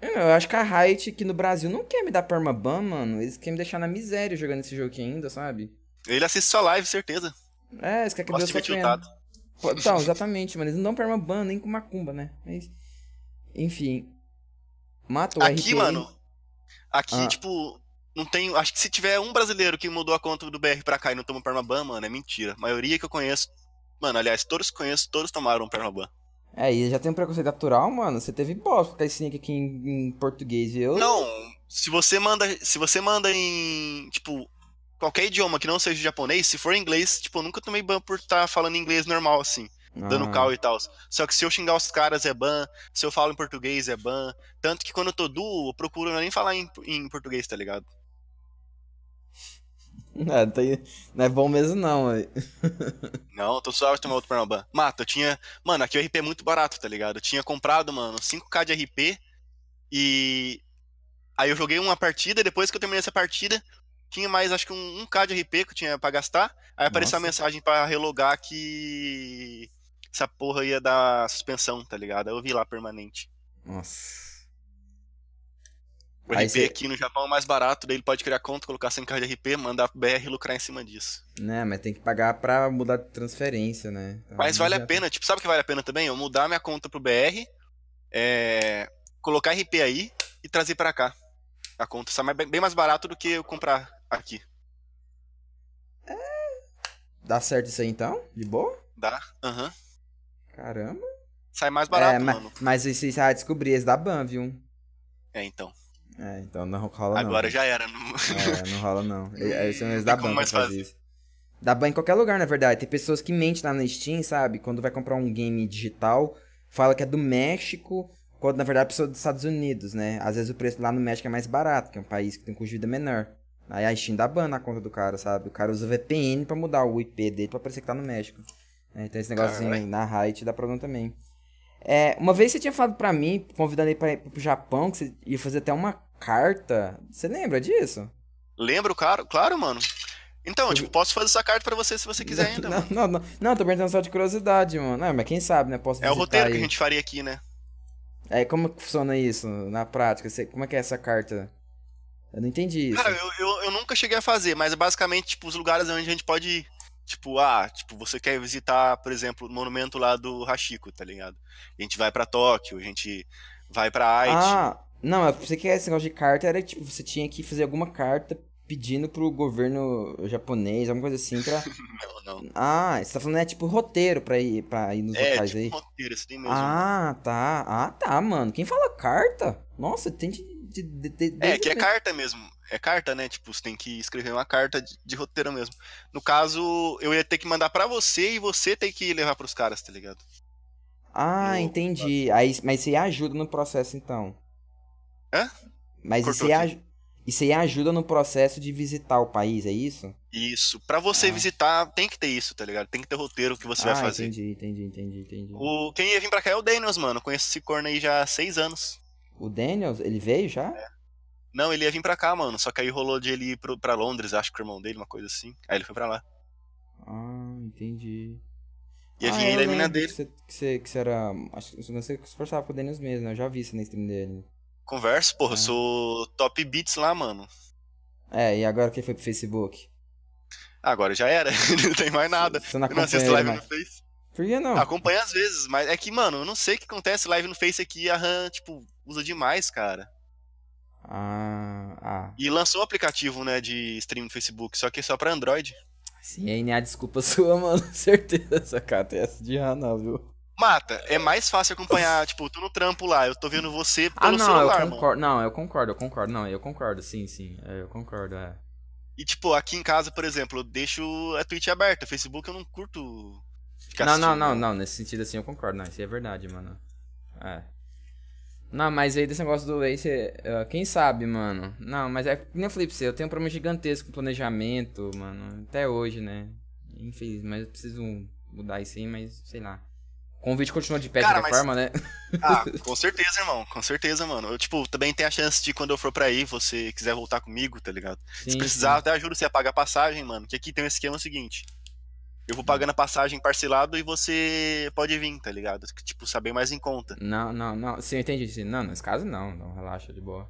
Eu acho que a Riot aqui no Brasil não quer me dar permaban, mano. Eles querem me deixar na miséria jogando esse jogo aqui ainda, sabe? Ele assiste sua live, certeza. É, eles querem que eu sofrendo. Então, exatamente, mano. Eles não dão permaban nem com macumba, né? Mas, enfim. Matou o Aqui, mano. Aqui, ah. tipo, não tem. Acho que se tiver um brasileiro que mudou a conta do BR pra cá e não tomou permaban, mano, é mentira. A maioria que eu conheço. Mano, aliás, todos que conheço, todos tomaram permaban. É, e já tem um preconceito natural, mano. Você teve bosta com esse link aqui em, em português, eu. Não, se você manda. Se você manda em. Tipo, qualquer idioma que não seja japonês, se for inglês, tipo, eu nunca tomei ban por estar tá falando inglês normal, assim. Ah. Dando cal e tal. Só que se eu xingar os caras é ban, se eu falo em português é ban. Tanto que quando eu tô duo, eu procuro nem falar em, em português, tá ligado? É, [laughs] tem... não é bom mesmo não, aí. [laughs] Não, tô suave de tomar outro Permaban. Mata, eu tinha... Mano, aqui o RP é muito barato, tá ligado? Eu tinha comprado, mano, 5k de RP e... Aí eu joguei uma partida, depois que eu terminei essa partida, tinha mais, acho que um 1k de RP que eu tinha pra gastar. Aí apareceu Nossa. a mensagem para relogar que essa porra ia dar suspensão, tá ligado? Aí eu vi lá permanente. Nossa. O RP aqui no Japão é mais barato, daí ele pode criar conta, colocar 100 k de RP, mandar pro BR e lucrar em cima disso. Né, mas tem que pagar pra mudar de transferência, né? Então, mas vale a pena, tipo, sabe o que vale a pena também? Eu mudar minha conta pro BR, é... colocar RP aí e trazer pra cá. A conta sai bem mais barato do que eu comprar aqui. É... Dá certo isso aí então? De boa? Dá, aham. Uhum. Caramba. Sai mais barato, é, mano. Mas, mas isso vai descobrir, esse da ban, viu? É, então. É, então não rola não. Agora já era. Não... É, não rola não. [laughs] Esse é o da ban pra fazer isso. Dá ban em qualquer lugar, na verdade. Tem pessoas que mentem lá na Steam, sabe? Quando vai comprar um game digital, fala que é do México, quando na verdade é pessoa dos Estados Unidos, né? Às vezes o preço lá no México é mais barato, que é um país que tem custo de vida menor. Aí a Steam dá ban na conta do cara, sabe? O cara usa VPN pra mudar o IP dele pra parecer que tá no México. É, então esse negócio assim, na Riot dá problema também. É, uma vez você tinha falado pra mim, convidando ele pra ir pro Japão, que você ia fazer até uma carta. Você lembra disso? Lembro, claro, claro, mano. Então, tipo, posso fazer essa carta para você se você quiser [laughs] ainda. Não, não, não, não, tô perguntando só de curiosidade, mano. Não, mas quem sabe, né? Posso É o roteiro aí. que a gente faria aqui, né? É, como que funciona isso na prática? Você, como é que é essa carta? Eu não entendi isso. Cara, eu, eu, eu, nunca cheguei a fazer, mas é basicamente, tipo, os lugares onde a gente pode ir. Tipo, ah, tipo, você quer visitar, por exemplo, o monumento lá do Hashiko, tá ligado? A gente vai para Tóquio, a gente vai pra Haiti. Ah, não, eu pensei que esse negócio de carta era tipo, você tinha que fazer alguma carta pedindo pro governo japonês, alguma coisa assim pra. [laughs] não, não. Ah, você tá falando é tipo roteiro pra ir, pra ir nos é, locais tipo aí. roteiro, isso tem mesmo. Ah, tá. Ah, tá, mano. Quem fala carta? Nossa, tem de. de, de, de é, que é carta mesmo. É carta, né? Tipo, você tem que escrever uma carta de, de roteiro mesmo. No caso, eu ia ter que mandar pra você e você tem que levar pros caras, tá ligado? Ah, eu... entendi. Aí, mas você ajuda no processo então. Hã? Mas isso aí, isso aí ajuda no processo de visitar o país, é isso? Isso. Para você ah. visitar, tem que ter isso, tá ligado? Tem que ter roteiro que você ah, vai fazer. Entendi, entendi, entendi, entendi. O... Quem ia vir pra cá é o Daniels, mano. Conheço esse corno aí já há seis anos. O Daniels? Ele veio já? É. Não, ele ia vir pra cá, mano. Só que aí rolou de ele ir pro, pra Londres, acho que o irmão dele, uma coisa assim. Aí ele foi pra lá. Ah, entendi. Ia ah, vir ele e a mina dele. Que você, que você, que você era. Acho que você se esforçava com o Daniels mesmo, né? Eu já vi isso na stream dele. Converso, porra, é. eu sou top beats lá, mano. É, e agora quem foi pro Facebook? Agora já era, [laughs] não tem mais nada. Você não eu não assisto live mas... no Face. Por que não? Acompanha às vezes, mas é que, mano, eu não sei o que acontece live no Face aqui, a RAM, tipo, usa demais, cara. Ah, ah. E lançou o aplicativo, né, de stream no Facebook, só que é só pra Android. Sim, aí nem a desculpa [laughs] sua, mano. Certeza, cara, tem essa de RAM não, viu? Mata, é mais fácil acompanhar, tipo, tu no trampo lá, eu tô vendo você pelo ah, não, celular, eu concordo, Não, eu concordo, eu concordo, não, eu concordo, sim, sim, é, eu concordo, é. E, tipo, aqui em casa, por exemplo, eu deixo a Twitch aberta, Facebook eu não curto ficar Não, não, não, não, nesse sentido assim eu concordo, não, isso é verdade, mano. É. Não, mas aí desse negócio do Ace, uh, quem sabe, mano. Não, mas é nem eu falei pra você, eu tenho um problema gigantesco com planejamento, mano, até hoje, né. Infeliz, mas eu preciso mudar isso aí, mas sei lá. O convite continua de pé Cara, de qualquer mas- forma, né? Ah, [laughs] com certeza, irmão. Com certeza, mano. Eu, tipo, também tem a chance de quando eu for pra aí, você quiser voltar comigo, tá ligado? Se Sim, precisar, eu sim. até ajudo você a pagar a passagem, mano. Que aqui tem um esquema seguinte. Eu vou pagando a passagem parcelado e você pode vir, tá ligado? Tipo, saber mais em conta. Não, não, não. Sim, eu entendi. Sim. Não, nesse caso não. Não, relaxa de boa.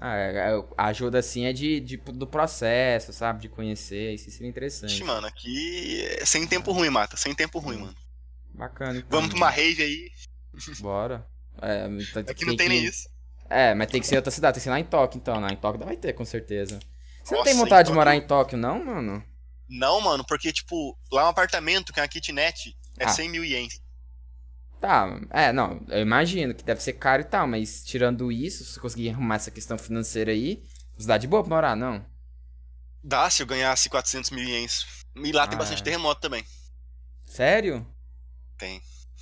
Ah, é- é- a ajuda assim é de, de- do processo, sabe? De conhecer. Isso seria interessante. Ixi, mano, aqui é sem tempo ruim, mata. Sem tempo ruim, mano. Bacana. Então, Vamos pra uma rave aí. Bora. É, tá- Aqui não tem nem que- isso. É, mas tem que ser outra cidade. Tem que ser lá em Tóquio, então. Lá em Tóquio vai ter, com certeza. Você não Nossa, tem vontade de em morar em Tóquio, não, mano? Não, mano, porque, tipo, lá é um apartamento que é uma kitnet é Ah. 100 mil ienes. Tá, é, não, eu imagino que deve ser caro e tal, mas tirando isso, se você conseguir arrumar essa questão financeira aí, você dá de boa pra morar, não? Dá se eu ganhasse 400 mil ienes. E lá tem Ah, bastante é. terremoto também. Sério? Tem.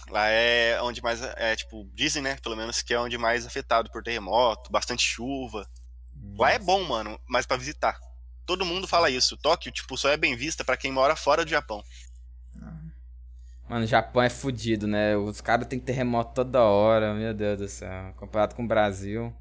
Lá é onde mais, é, tipo, dizem, né, pelo menos que é onde mais afetado por terremoto, bastante chuva. Lá é bom, mano, mas pra visitar. Todo mundo fala isso. Tóquio, tipo, só é bem vista pra quem mora fora do Japão. Mano, o Japão é fudido, né? Os caras têm terremoto toda hora, meu Deus do céu. Comparado com o Brasil.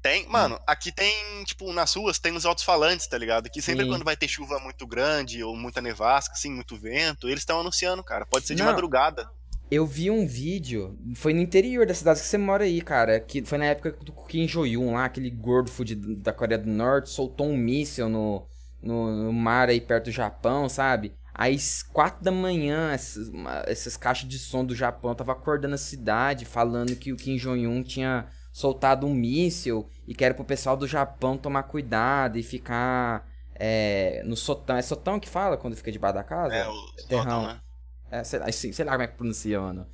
Tem, mano, aqui tem, tipo, nas ruas tem os altos-falantes, tá ligado? Aqui sempre Sim. quando vai ter chuva muito grande ou muita nevasca, assim, muito vento, eles estão anunciando, cara. Pode ser de Não. madrugada. Eu vi um vídeo, foi no interior da cidade que você mora aí, cara, que foi na época do Kim Jong-un lá, aquele gordo fudido da Coreia do Norte, soltou um míssil no, no, no mar aí perto do Japão, sabe? Aí, s- quatro da manhã, essas, essas caixas de som do Japão tava acordando a cidade, falando que o Kim Jong-un tinha soltado um míssil e que era pro pessoal do Japão tomar cuidado e ficar é, no sotão. É sotão que fala quando fica debaixo da casa? É, o terrão. sótão, né? É, sei lá, sei lá como é que pronuncia, mano.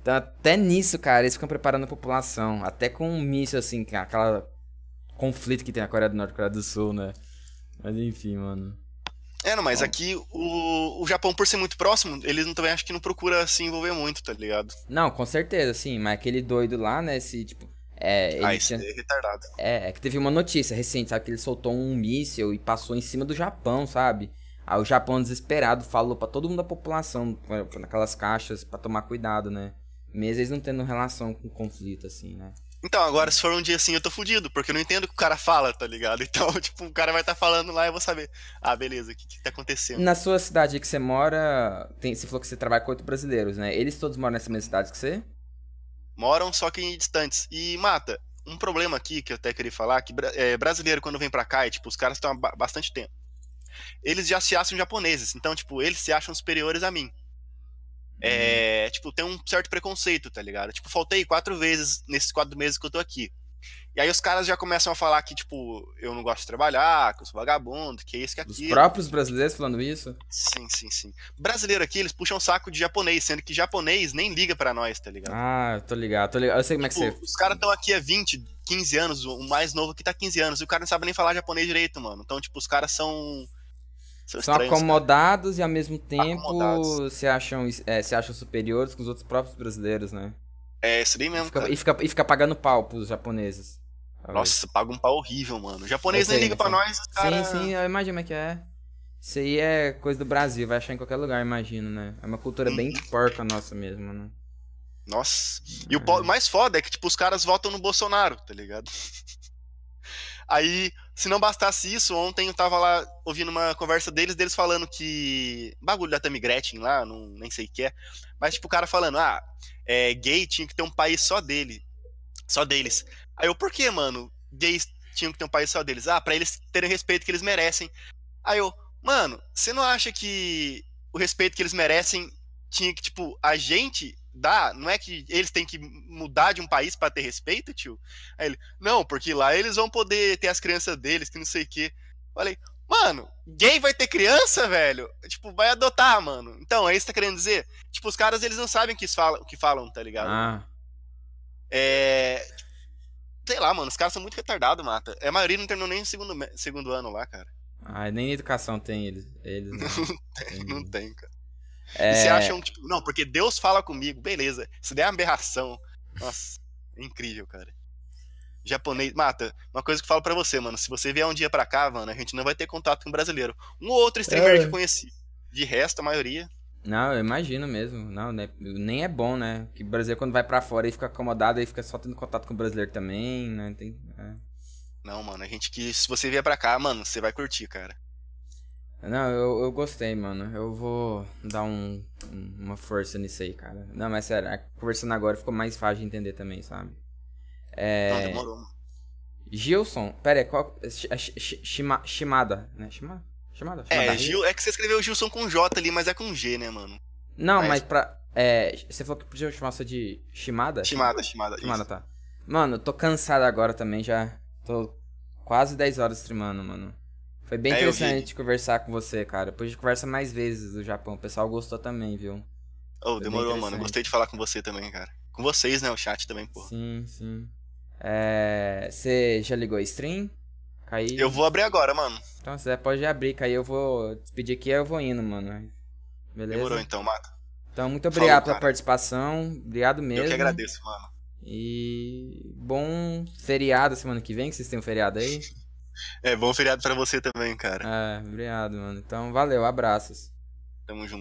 Então, até nisso, cara, eles ficam preparando a população. Até com um míssil, assim, é aquela conflito que tem a Coreia do Norte e a Coreia do Sul, né? Mas enfim, mano. É, não, mas Bom. aqui o, o Japão, por ser muito próximo, eles não, também acho que não procura se envolver muito, tá ligado? Não, com certeza, sim. Mas aquele doido lá, né, esse, tipo... É, ah, isso tinha- é retardado. É, é que teve uma notícia recente, sabe? Que ele soltou um míssil e passou em cima do Japão, sabe? Aí o Japão, desesperado, falou pra todo mundo da população, pra- naquelas caixas, pra tomar cuidado, né? Mesmo eles não tendo relação com conflito, assim, né? Então, agora, se for um dia assim, eu tô fudido, porque eu não entendo o que o cara fala, tá ligado? [laughs] Então, tipo, o cara vai estar falando lá e eu vou saber. Ah, beleza, o que, que tá acontecendo? Na sua cidade que você mora, tem, você falou que você trabalha com oito brasileiros, né? Eles todos moram nessa mesma cidade que você? Moram só que em distantes. E, Mata, um problema aqui que eu até queria falar, que é, brasileiro quando vem pra cá, e, tipo, os caras estão há ba- bastante tempo. Eles já se acham japoneses, então, tipo, eles se acham superiores a mim. É, tipo, tem um certo preconceito, tá ligado? Tipo, faltei quatro vezes nesses quatro meses que eu tô aqui. E aí os caras já começam a falar que, tipo, eu não gosto de trabalhar, que eu sou vagabundo, que é isso, que é Os aquilo. próprios brasileiros falando isso? Sim, sim, sim. Brasileiro aqui, eles puxam saco de japonês, sendo que japonês nem liga pra nós, tá ligado? Ah, eu tô ligado, tô ligado. Eu sei como é que Tipo, você. os caras estão aqui há 20, 15 anos, o mais novo aqui tá 15 anos, e o cara não sabe nem falar japonês direito, mano. Então, tipo, os caras são. São, São estranhos, cara. acomodados e ao mesmo tempo Acomodados. se acham, é, se acham superiores com os outros próprios brasileiros, né? É isso daí E mesmo, fica, cara. e, fica, e fica pagando pau pros japoneses. Nossa, paga um pau horrível, mano. O japonês nem liga pra nós, os cara... Sim, sim, eu imagino como é que é. Isso aí é coisa do Brasil, vai achar em qualquer lugar, imagino, né? É uma cultura bem Uhum. porca nossa mesmo, né? Nossa. E o po- mais foda é que, tipo, os caras votam no Bolsonaro, tá ligado? [laughs] Aí, se não bastasse isso, ontem eu tava lá ouvindo uma conversa deles, deles falando que. Bagulho da Tammy Gretchen lá, não, nem sei o que é. Mas, tipo, o cara falando, ah, é, gay tinha que ter um país só dele. Só deles. Aí eu, por que, mano? Gays tinham que ter um país só deles? Ah, pra eles terem o respeito que eles merecem. Aí eu, mano, você não acha que o respeito que eles merecem tinha que, tipo, a gente dar? Não é que eles têm que mudar de um país pra ter respeito, tio? Aí ele, não, porque lá eles vão poder ter as crianças deles, que não sei o quê. Falei, mano, gay vai ter criança, velho? Tipo, vai adotar, mano. Então, é isso que tá querendo dizer? Tipo, os caras, eles não sabem o que falam, o que falam tá ligado? Ah, É. Sei lá, mano, os caras são muito retardados, mata. A maioria não terminou nem o segundo, segundo ano lá, cara. ah, nem educação tem eles. eles [laughs] né? Não tem, cara. É, E se acham, tipo, não, porque Deus fala comigo, beleza. Isso daí é uma aberração. Nossa, é incrível, cara. Japonês. Mata, uma coisa que eu falo pra você, mano. Se você vier um dia pra cá, mano, a gente não vai ter contato com brasileiro. Um ou outro estrangeiro É. que eu conheci. De resto, a maioria. Não, eu imagino mesmo. Não, né, nem é bom, né? Que o brasileiro quando vai para fora e fica acomodado, aí fica só tendo contato com o brasileiro também, né? Tem, é. Não, mano, a gente que se você vier pra cá, mano, você vai curtir, cara. Não, eu, eu gostei, mano. Eu vou dar um, uma força nisso aí, cara. Não, mas sério, conversando agora ficou mais fácil de entender também, sabe? É... Não, demorou, mano. Gilson, pera aí, qual. Shimada, né? Shimada? Shimada? É, Gil, é que você escreveu Gilson com J ali, mas é com G, né, mano? Não, mas, mas pra. É, você falou que podia chamar você de Shimada? Shimada, Shimada. Shimada, tá. Mano, tô cansado agora também, já. Tô quase 10 horas streamando, mano. Foi bem é, interessante conversar com você, cara. Depois a gente conversa mais vezes do Japão. O pessoal gostou também, viu? Oh, demorou, mano. Gostei de falar com você também, cara. Com vocês, né? O chat também, pô. Sim, sim. É... Você já ligou a stream? Caí... Eu vou abrir agora, mano. Então você pode abrir, Caí eu vou despedir aqui e eu vou indo, mano. Beleza? Demorou então, Mato. Então, muito obrigado Falou, pela participação. Obrigado mesmo. Eu que agradeço, mano. E bom feriado semana que vem, que vocês têm um feriado aí. [laughs] É, bom feriado para você também, cara. É, obrigado, mano. Então, valeu, abraços. Tamo junto.